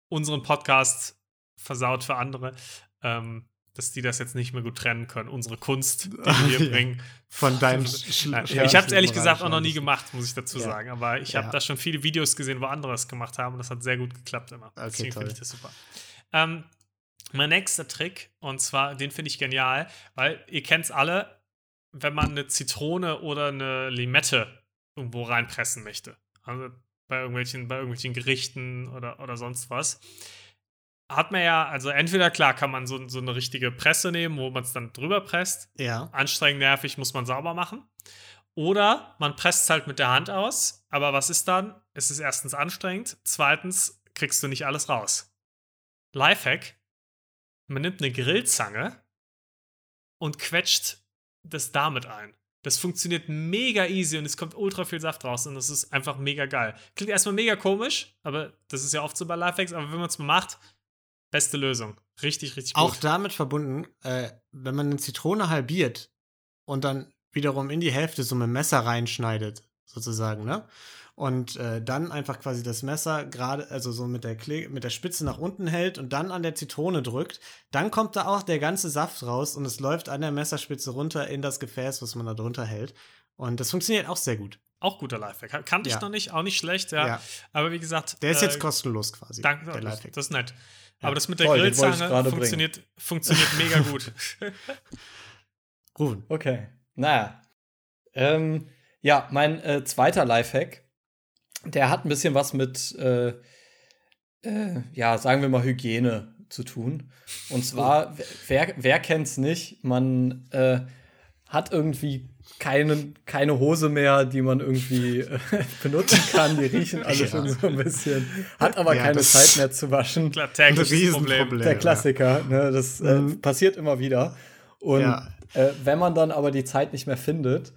unseren Podcast versaut für andere. Ähm, dass die das jetzt nicht mehr gut trennen können, unsere Kunst, die wir hier *laughs* Ja. bringen. Von deinen Nein, *laughs* Sch- ich habe es ehrlich gesagt auch noch nie gemacht, muss ich dazu Ja. sagen. Aber ich habe Ja. da schon viele Videos gesehen, wo andere es gemacht haben und das hat sehr gut geklappt immer. Okay, Deswegen finde ich das super. Ähm, mein nächster Trick, und zwar, den finde ich genial, weil ihr kennt es alle, wenn man eine Zitrone oder eine Limette irgendwo reinpressen möchte. Also bei irgendwelchen, bei irgendwelchen Gerichten oder, oder sonst was. Hat man ja, also entweder klar kann man so, so eine richtige Presse nehmen, wo man es dann drüber presst, Ja. anstrengend, nervig, muss man sauber machen. Oder man presst es halt mit der Hand aus. Aber was ist dann? Es ist erstens anstrengend. Zweitens kriegst du nicht alles raus. Lifehack: Man nimmt eine Grillzange und quetscht das damit ein. Das funktioniert mega easy und es kommt ultra viel Saft raus und das ist einfach mega geil. Klingt erstmal mega komisch, aber das ist ja oft so bei Lifehacks, aber wenn man es mal macht, beste Lösung. Richtig, richtig gut. Auch damit verbunden, äh, wenn man eine Zitrone halbiert und dann wiederum in die Hälfte so mit Messer reinschneidet, sozusagen, ne? Und äh, dann einfach quasi das Messer gerade, also so mit der, Kle mit der Spitze nach unten hält und dann an der Zitrone drückt, dann kommt da auch der ganze Saft raus und es läuft an der Messerspitze runter in das Gefäß, was man da drunter hält. Und das funktioniert auch sehr gut. Auch guter Lifehack. Kannte ich Ja. noch nicht, auch nicht schlecht, ja. Ja. Aber wie gesagt, Der ist äh, jetzt kostenlos quasi. Danke, der Lifehack. das ist nett. Aber das mit der ich Grillzange funktioniert, funktioniert mega gut. *laughs* Rufen. Okay. Naja. Ähm, ja, mein äh, zweiter Lifehack, der hat ein bisschen was mit, äh, äh, ja, sagen wir mal, Hygiene zu tun. Und zwar, wer, wer kennt's nicht? Man äh, hat irgendwie keine, keine Hose mehr, die man irgendwie äh, *laughs* benutzen kann. Die riechen alle Ja. schon so ein bisschen. Hat aber Ja, keine Zeit mehr zu waschen. Klar, tägliches Problem. Riesenproblem. Der Klassiker, ne? Das äh, Mhm. passiert immer wieder. Und Ja. äh, wenn man dann aber die Zeit nicht mehr findet,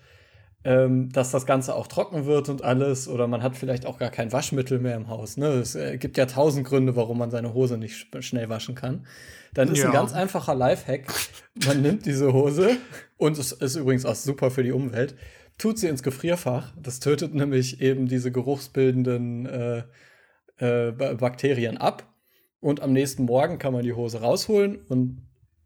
ähm, dass das Ganze auch trocken wird und alles, oder man hat vielleicht auch gar kein Waschmittel mehr im Haus. Ne? Es äh, gibt ja tausend Gründe, warum man seine Hose nicht sch schnell waschen kann. Dann ist Ja. ein ganz einfacher Lifehack. Man nimmt diese Hose und es ist übrigens auch super für die Umwelt, tut sie ins Gefrierfach. Das tötet nämlich eben diese geruchsbildenden äh, äh, Ba- Bakterien ab. Und am nächsten Morgen kann man die Hose rausholen und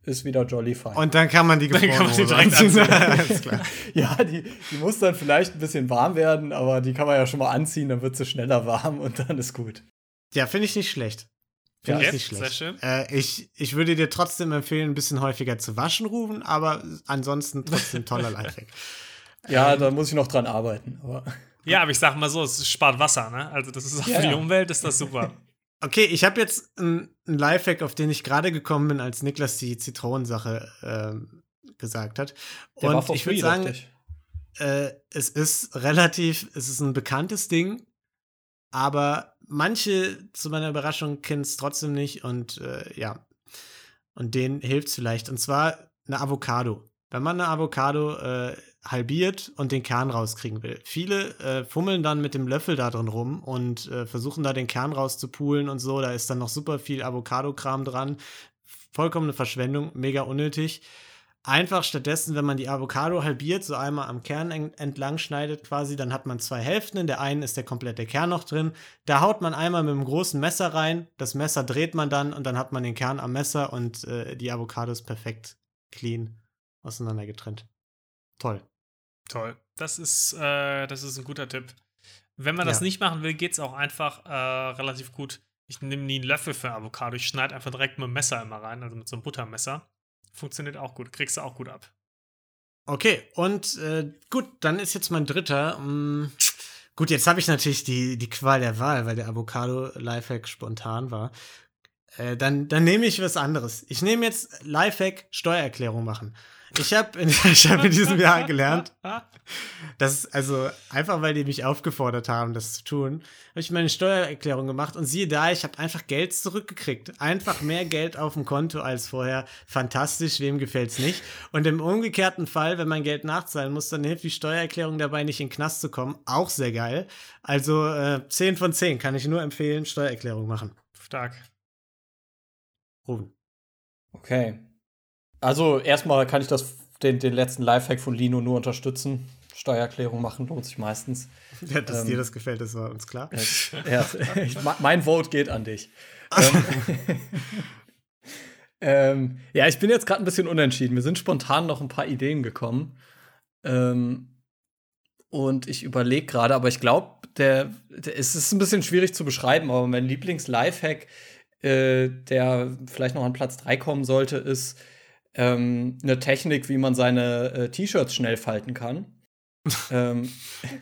ist wieder Jolly fein. Und dann kann man die Dann kann man die direkt anziehen. *laughs* Alles klar. *laughs* ja, die, die muss dann vielleicht ein bisschen warm werden, aber die kann man ja schon mal anziehen, dann wird sie schneller warm und dann ist gut. Ja, finde ich nicht schlecht. Finde Ja, ich nicht sehr schlecht. schön. Äh, ich, ich würde dir trotzdem empfehlen, ein bisschen häufiger zu waschen, Rufen, aber ansonsten trotzdem *laughs* toller Lifehack. Ja, da muss ich noch dran arbeiten. Aber Ja, aber ich sag mal so, es spart Wasser, ne? Also das ist auch Ja, für die ja. Umwelt ist das super. Okay, ich habe jetzt einen Lifehack, auf den ich gerade gekommen bin, als Niklas die Zitronensache ähm, gesagt hat. der war Und ich würde sagen, äh, es ist relativ, es ist ein bekanntes Ding, aber manche zu meiner Überraschung kennen es trotzdem nicht und äh, ja, und denen hilft es vielleicht. Und zwar eine Avocado. Wenn man eine Avocado äh, halbiert und den Kern rauskriegen will. Viele äh, fummeln dann mit dem Löffel da drin rum und äh, versuchen da den Kern rauszupulen und so. Da ist dann noch super viel Avocado-Kram dran. Vollkommene Verschwendung, mega unnötig. Einfach stattdessen, wenn man die Avocado halbiert, so einmal am Kern en- entlang schneidet quasi, dann hat man zwei Hälften. In der einen ist der komplette Kern noch drin. Da haut man einmal mit einem großen Messer rein. Das Messer dreht man dann und dann hat man den Kern am Messer und äh, die Avocado ist perfekt clean auseinander getrennt. Toll. Toll. Das ist, äh, das ist ein guter Tipp. Wenn man das Ja. nicht machen will, geht es auch einfach äh, relativ gut. Ich nehme nie einen Löffel für Avocado. Ich schneide einfach direkt mit dem Messer immer rein, also mit so einem Buttermesser. Funktioniert auch gut. Kriegst du auch gut ab. Okay, und äh, gut, dann ist jetzt mein dritter. Mm, gut, jetzt habe ich natürlich die, die Qual der Wahl, weil der Avocado-Lifehack spontan war. Äh, dann, dann nehme ich was anderes. Ich nehme jetzt Lifehack Steuererklärung machen. Ich habe in, *laughs* ich hab in diesem Jahr gelernt, *laughs* dass, also einfach weil die mich aufgefordert haben, das zu tun, habe ich meine Steuererklärung gemacht und siehe da, ich habe einfach Geld zurückgekriegt. Einfach mehr Geld auf dem Konto als vorher. Fantastisch, wem gefällt's nicht? Und im umgekehrten Fall, wenn man Geld nachzahlen muss, dann hilft die Steuererklärung dabei, nicht in den Knast zu kommen. Auch sehr geil. Also äh, 10 von 10 kann ich nur empfehlen, Steuererklärung machen. Stark. Ruben. Okay. Also erstmal kann ich das, den, den letzten Lifehack von Lino nur unterstützen. Steuererklärung machen lohnt sich meistens. *laughs* Ja, dass Ähm, dir das gefällt, das war uns klar. ja, *laughs* mein Vote geht an dich. ähm, *laughs* ähm, ja, ich bin jetzt gerade ein bisschen unentschieden. Mir sind spontan noch ein paar Ideen gekommen. Ähm, und ich überlege gerade, aber ich glaube, der, der, es ist ein bisschen schwierig zu beschreiben, aber mein Lieblings-Lifehack, äh, der vielleicht noch an Platz 3 kommen sollte, ist ähm, eine Technik, wie man seine äh, T-Shirts schnell falten kann. ähm,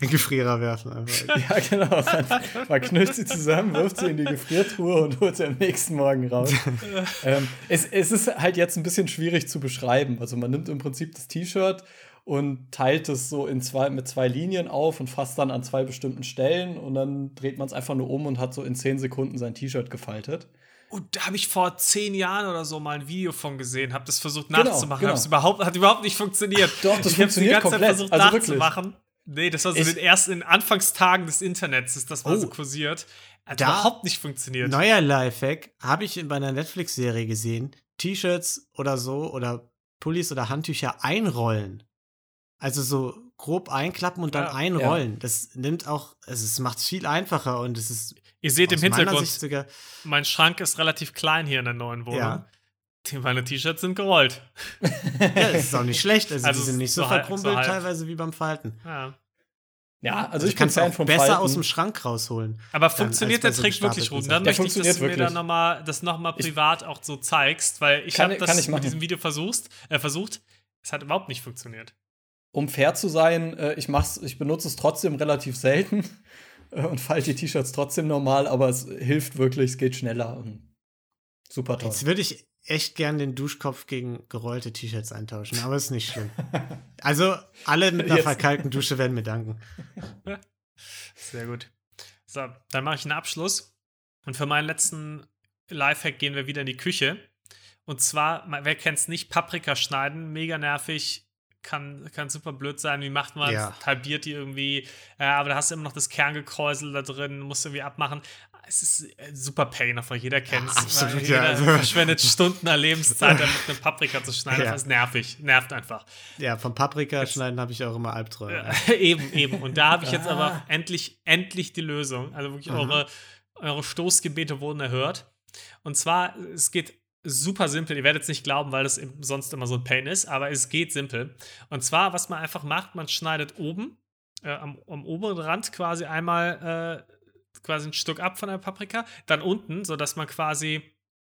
Den *laughs* Gefrierer werfen einfach. *laughs* ja, genau. Man, man knüllt sie zusammen, wirft sie in die Gefriertruhe und holt sie am nächsten Morgen raus. *laughs* ähm, es, es ist halt jetzt ein bisschen schwierig zu beschreiben. Also man nimmt im Prinzip das T-Shirt und teilt es so in zwei, mit zwei Linien auf und fasst dann an zwei bestimmten Stellen und dann dreht man es einfach nur um und hat so in zehn Sekunden sein T-Shirt gefaltet. Und da habe ich vor zehn Jahren oder so mal ein Video von gesehen, habe das versucht Genau, nachzumachen, genau. hab's überhaupt, hat überhaupt nicht funktioniert. Doch, das ich hab's die ganze komplett. Zeit versucht Also wirklich. nachzumachen. Nee, das war so Ich- in den ersten Anfangstagen des Internets, ist das mal so Oh. kursiert. Hat Da- überhaupt nicht funktioniert. Neuer Lifehack habe ich in bei einer Netflix-Serie gesehen. T-Shirts oder so oder Pullis oder Handtücher einrollen. Also so grob einklappen und dann Ja. einrollen. Das nimmt auch, also es macht es viel einfacher und es ist Ihr seht im aus meiner Hintergrund, mein Schrank ist relativ klein hier in der neuen Wohnung. Ja. Die- Meine T-Shirts sind gerollt. *laughs* ja, es ist auch nicht schlecht. Also, Also die sind nicht so, so verkrumpelt so teilweise wie beim Falten. Ja. Ja, also ich bin kann's Fan auch vom besser Falten. aus dem Schrank rausholen. Aber Dann funktioniert der so Trick wirklich, Ruben? Dann Der möchte ich, dass funktioniert du mir wirklich. dann noch mal, das nochmal privat auch so zeigst, weil ich Kann- habe kann das ich mit diesem Video versucht, äh, versucht. Es hat überhaupt nicht funktioniert. um fair zu sein, äh, ich mach's, ich benutze es trotzdem relativ selten *laughs* und falte die T-Shirts trotzdem normal, aber es hilft wirklich, es geht schneller und super toll. Jetzt würde ich echt gern den Duschkopf gegen gerollte T-Shirts eintauschen, aber ist nicht schlimm. *laughs* Also alle mit einer Jetzt- verkalkten Dusche werden mir danken. *laughs* Sehr gut. So, dann mache ich einen Abschluss. Und für meinen letzten Lifehack gehen wir wieder in die Küche. Und zwar, wer kennt es nicht, Paprika schneiden, mega nervig, kann, kann super blöd sein. Wie macht man Ja. Halbiert die irgendwie, äh, aber da hast du immer noch das Kerngekräusel da drin, musst du irgendwie abmachen. Es ist äh, super Pain, einfach jeder kennt es. absolut, jeder ja. Also- *laughs* verschwendet Stunden an Lebenszeit, damit eine Paprika zu schneiden. Ja. Das ist nervig, nervt einfach. Ja, vom Paprika schneiden habe ich auch immer Albträume. Ja, *laughs* eben, eben. Und da habe ich jetzt Ah. aber endlich, endlich die Lösung. Also wirklich, Mhm. eure, eure Stoßgebete wurden erhört. Und zwar, es geht super simpel. Ihr werdet es nicht glauben, weil das sonst immer so ein Pain ist, aber es geht simpel. Und zwar, was man einfach macht, man schneidet oben, äh, am, am oberen Rand quasi einmal äh, quasi ein Stück ab von der Paprika, dann unten, sodass man quasi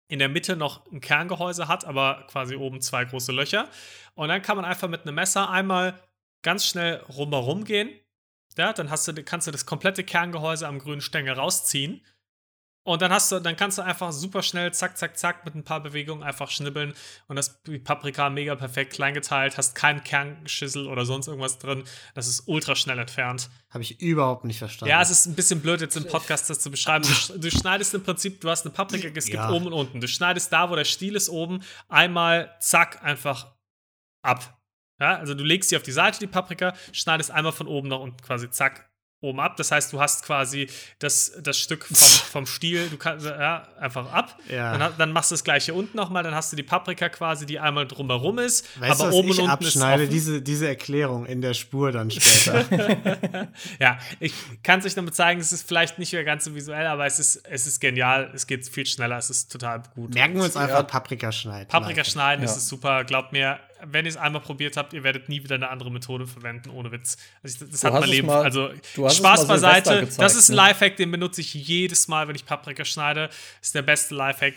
in der Mitte noch ein Kerngehäuse hat, aber quasi oben zwei große Löcher. Und dann kann man einfach mit einem Messer einmal ganz schnell rumherum gehen. Ja, dann hast du, kannst du das komplette Kerngehäuse am grünen Stängel rausziehen. Und dann hast du, dann kannst du einfach super schnell, zack, zack, zack, mit ein paar Bewegungen einfach schnibbeln und das die Paprika mega perfekt klein geteilt, hast keinen Kernschissel oder sonst irgendwas drin. Das ist ultra schnell entfernt. Habe ich überhaupt nicht verstanden. Ja, es ist ein bisschen blöd, jetzt im Podcast das zu beschreiben. Du, *laughs* du schneidest im Prinzip, du hast eine Paprika, es gibt Ja. oben und unten. Du schneidest da, wo der Stiel ist, oben, einmal, zack, einfach ab. Ja, also du legst sie auf die Seite, die Paprika, schneidest einmal von oben nach unten quasi, zack, oben ab. Das heißt, du hast quasi das, das Stück vom, *laughs* vom Stiel, du kannst, ja, einfach ab. Ja. Dann, dann machst du das gleiche unten nochmal, dann hast du die Paprika quasi, die einmal drumherum ist, weißt aber du, was oben ich und unten abschneide? ist offen. Diese, diese Erklärung in der Spur dann später. *laughs* *laughs* Ja, ich kann es euch damit zeigen, es ist vielleicht nicht mehr ganz so visuell, aber es ist, es ist genial, es geht viel schneller, es ist total gut. Merken wir uns einfach Ja. Paprika schneiden. Paprika schneiden, Ja. das ist super. Glaubt mir, wenn ihr es einmal probiert habt, ihr werdet nie wieder eine andere Methode verwenden, ohne Witz. Also ich, das hat hast mein Leben. mal- also du Spaß beiseite. gezeigt, das ist ein ne? Lifehack, den benutze ich jedes Mal, wenn ich Paprika schneide. Ist der beste Lifehack.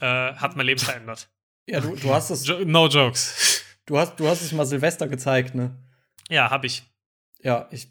Äh, hat mein Leben verändert. *laughs* Ja, du, du, hast es, no jokes. du, hast, du hast es mal Silvester gezeigt, ne? Ja, hab ich. Ja, ich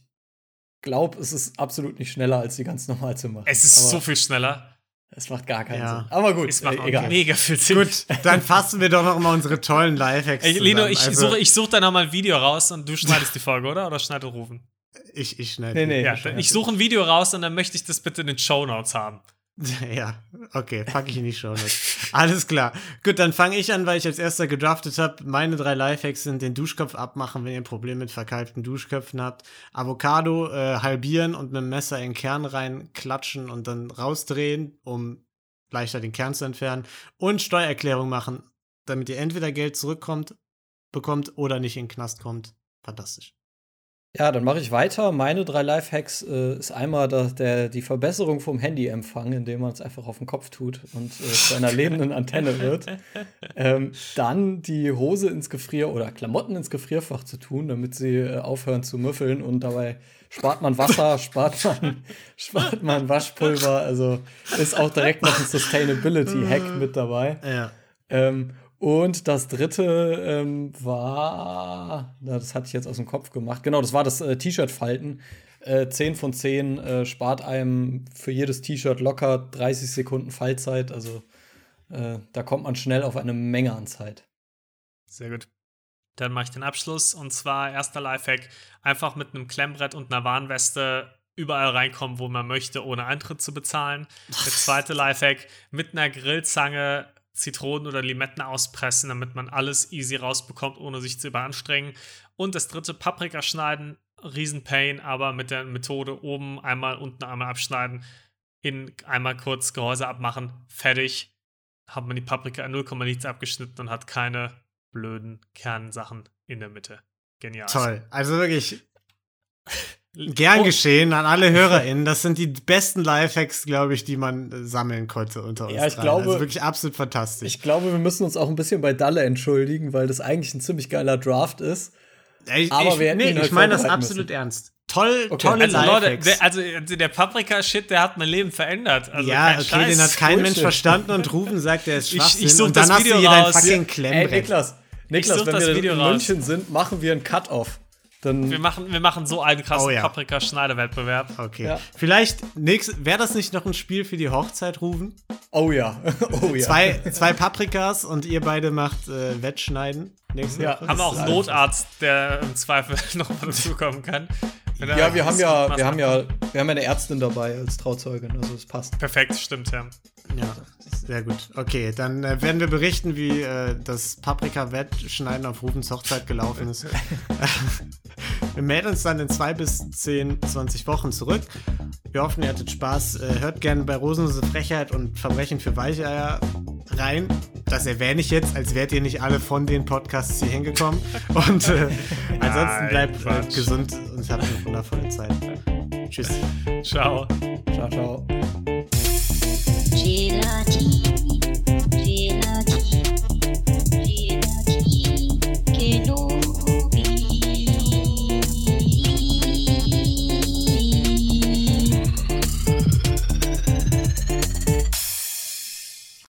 glaube, es ist absolut nicht schneller, als die ganz normal zu machen. Es ist Aber so viel schneller. Es macht gar keinen Ja. Sinn. Aber gut, Es macht äh, egal. mega viel Sinn. Gut, dann fassen wir doch noch mal unsere tollen Lifehacks Ey, Lino, zusammen. ich Also, suche ich such da nochmal ein Video raus und du schneidest die Folge, oder? Oder schneidet Rufen? ich, ich schneide. Nee, nee. Ja, schneid. ich suche ein Video raus und dann möchte ich das bitte in den Show Notes haben. *laughs* Ja, okay, packe ich in die Show Notes. Alles klar. Gut, dann fange ich an, weil ich als erster gedraftet habe. Meine drei Lifehacks sind den Duschkopf abmachen, wenn ihr ein Problem mit verkalkten Duschköpfen habt. Avocado äh, halbieren und mit dem Messer in den Kern reinklatschen und dann rausdrehen, um leichter den Kern zu entfernen. Und Steuererklärung machen, damit ihr entweder Geld zurückkommt, bekommt oder nicht in den Knast kommt. Fantastisch. Ja, dann mache ich weiter. Meine drei Lifehacks äh, ist einmal der, der, die Verbesserung vom Handyempfang, indem man es einfach auf den Kopf tut und äh, zu einer lebenden Antenne wird. *laughs* Ähm, dann die Hose ins Gefrier oder Klamotten ins Gefrierfach zu tun, damit sie äh, aufhören zu müffeln und dabei spart man Wasser, *laughs* spart man, spart man Waschpulver. Also ist auch direkt noch ein Sustainability-Hack mit dabei. Ja. Ähm, und das dritte ähm, war, das hatte ich jetzt aus dem Kopf gemacht, genau, das war das äh, T-Shirt-Falten. Äh, 10 von 10 äh, spart einem für jedes T-Shirt locker 30 Sekunden Fallzeit. Also äh, da kommt man schnell auf eine Menge an Zeit. Sehr gut. Dann mache ich den Abschluss und zwar erster Lifehack: einfach mit einem Klemmbrett und einer Warnweste überall reinkommen, wo man möchte, ohne Eintritt zu bezahlen. Der zweite Lifehack: mit einer Grillzange Zitronen oder Limetten auspressen, damit man alles easy rausbekommt, ohne sich zu überanstrengen. Und das dritte: Paprika schneiden. Riesenpain, aber mit der Methode oben einmal, unten einmal abschneiden, in einmal kurz Gehäuse abmachen, fertig. Hat man die Paprika in 0, nichts abgeschnitten und hat keine blöden Kernsachen in der Mitte. Genial. Toll. Also wirklich gern Oh, geschehen an alle HörerInnen. Das sind die besten Lifehacks, glaube ich, die man äh, sammeln konnte unter uns. Ja, ich dreien. glaube- Also wirklich absolut fantastisch. Ich glaube, wir müssen uns auch ein bisschen bei Dalle entschuldigen, weil das eigentlich ein ziemlich geiler Draft ist. ich, aber ich, wir nee, ich meine das absolut müssen. ernst. Toll, Okay. tolle Also Leute, Lifehacks. der, also der Paprika-Shit, der hat mein Leben verändert. Also ja, okay, Scheiß. den hat kein Mensch Bullshit. verstanden und Rufen sagt, der ist *laughs* Ich- Schwachsinn. ich such und dann das hast Video du hier dein raus. fucking Ey, Klemmbrett. Niklas, Niklas, such wenn das wir Video in raus. München sind, machen wir einen Cut-Off. Dann Wir machen, wir machen so einen krassen Oh ja. Paprika-Schneidewettbewerb. Okay. Ja. Vielleicht nächst, wäre das nicht noch ein Spiel für die Hochzeit, Rufen? Oh ja. *laughs* Oh ja. Zwei, zwei Paprikas und ihr beide macht äh, Wettschneiden. Nächste Ja. Woche. Haben wir auch einen Notarzt, der im Zweifel *laughs* noch mal dazukommen kann. Ja, wir haben ja, wir haben ja, wir haben ja eine Ärztin dabei als Trauzeugin, also es passt. Perfekt, stimmt, ja. Ja, sehr gut. Okay, dann äh, werden wir berichten, wie äh, das Paprika-Wettschneiden auf Rufens Hochzeit gelaufen ist. *laughs* wir melden uns dann in zwei bis 10, 20 Wochen zurück. Wir hoffen, ihr hattet Spaß. Äh, hört gerne bei Rosenlose Frechheit und Verbrechen für Weicheier rein. Das erwähne ich jetzt, als wärt ihr nicht alle von den Podcasts hier hingekommen. Und äh, *laughs* ansonsten Nein, bleibt äh, Quatsch. gesund und habt eine wundervolle Zeit. Tschüss. Ciao. Ciao, ciao. Gelatine.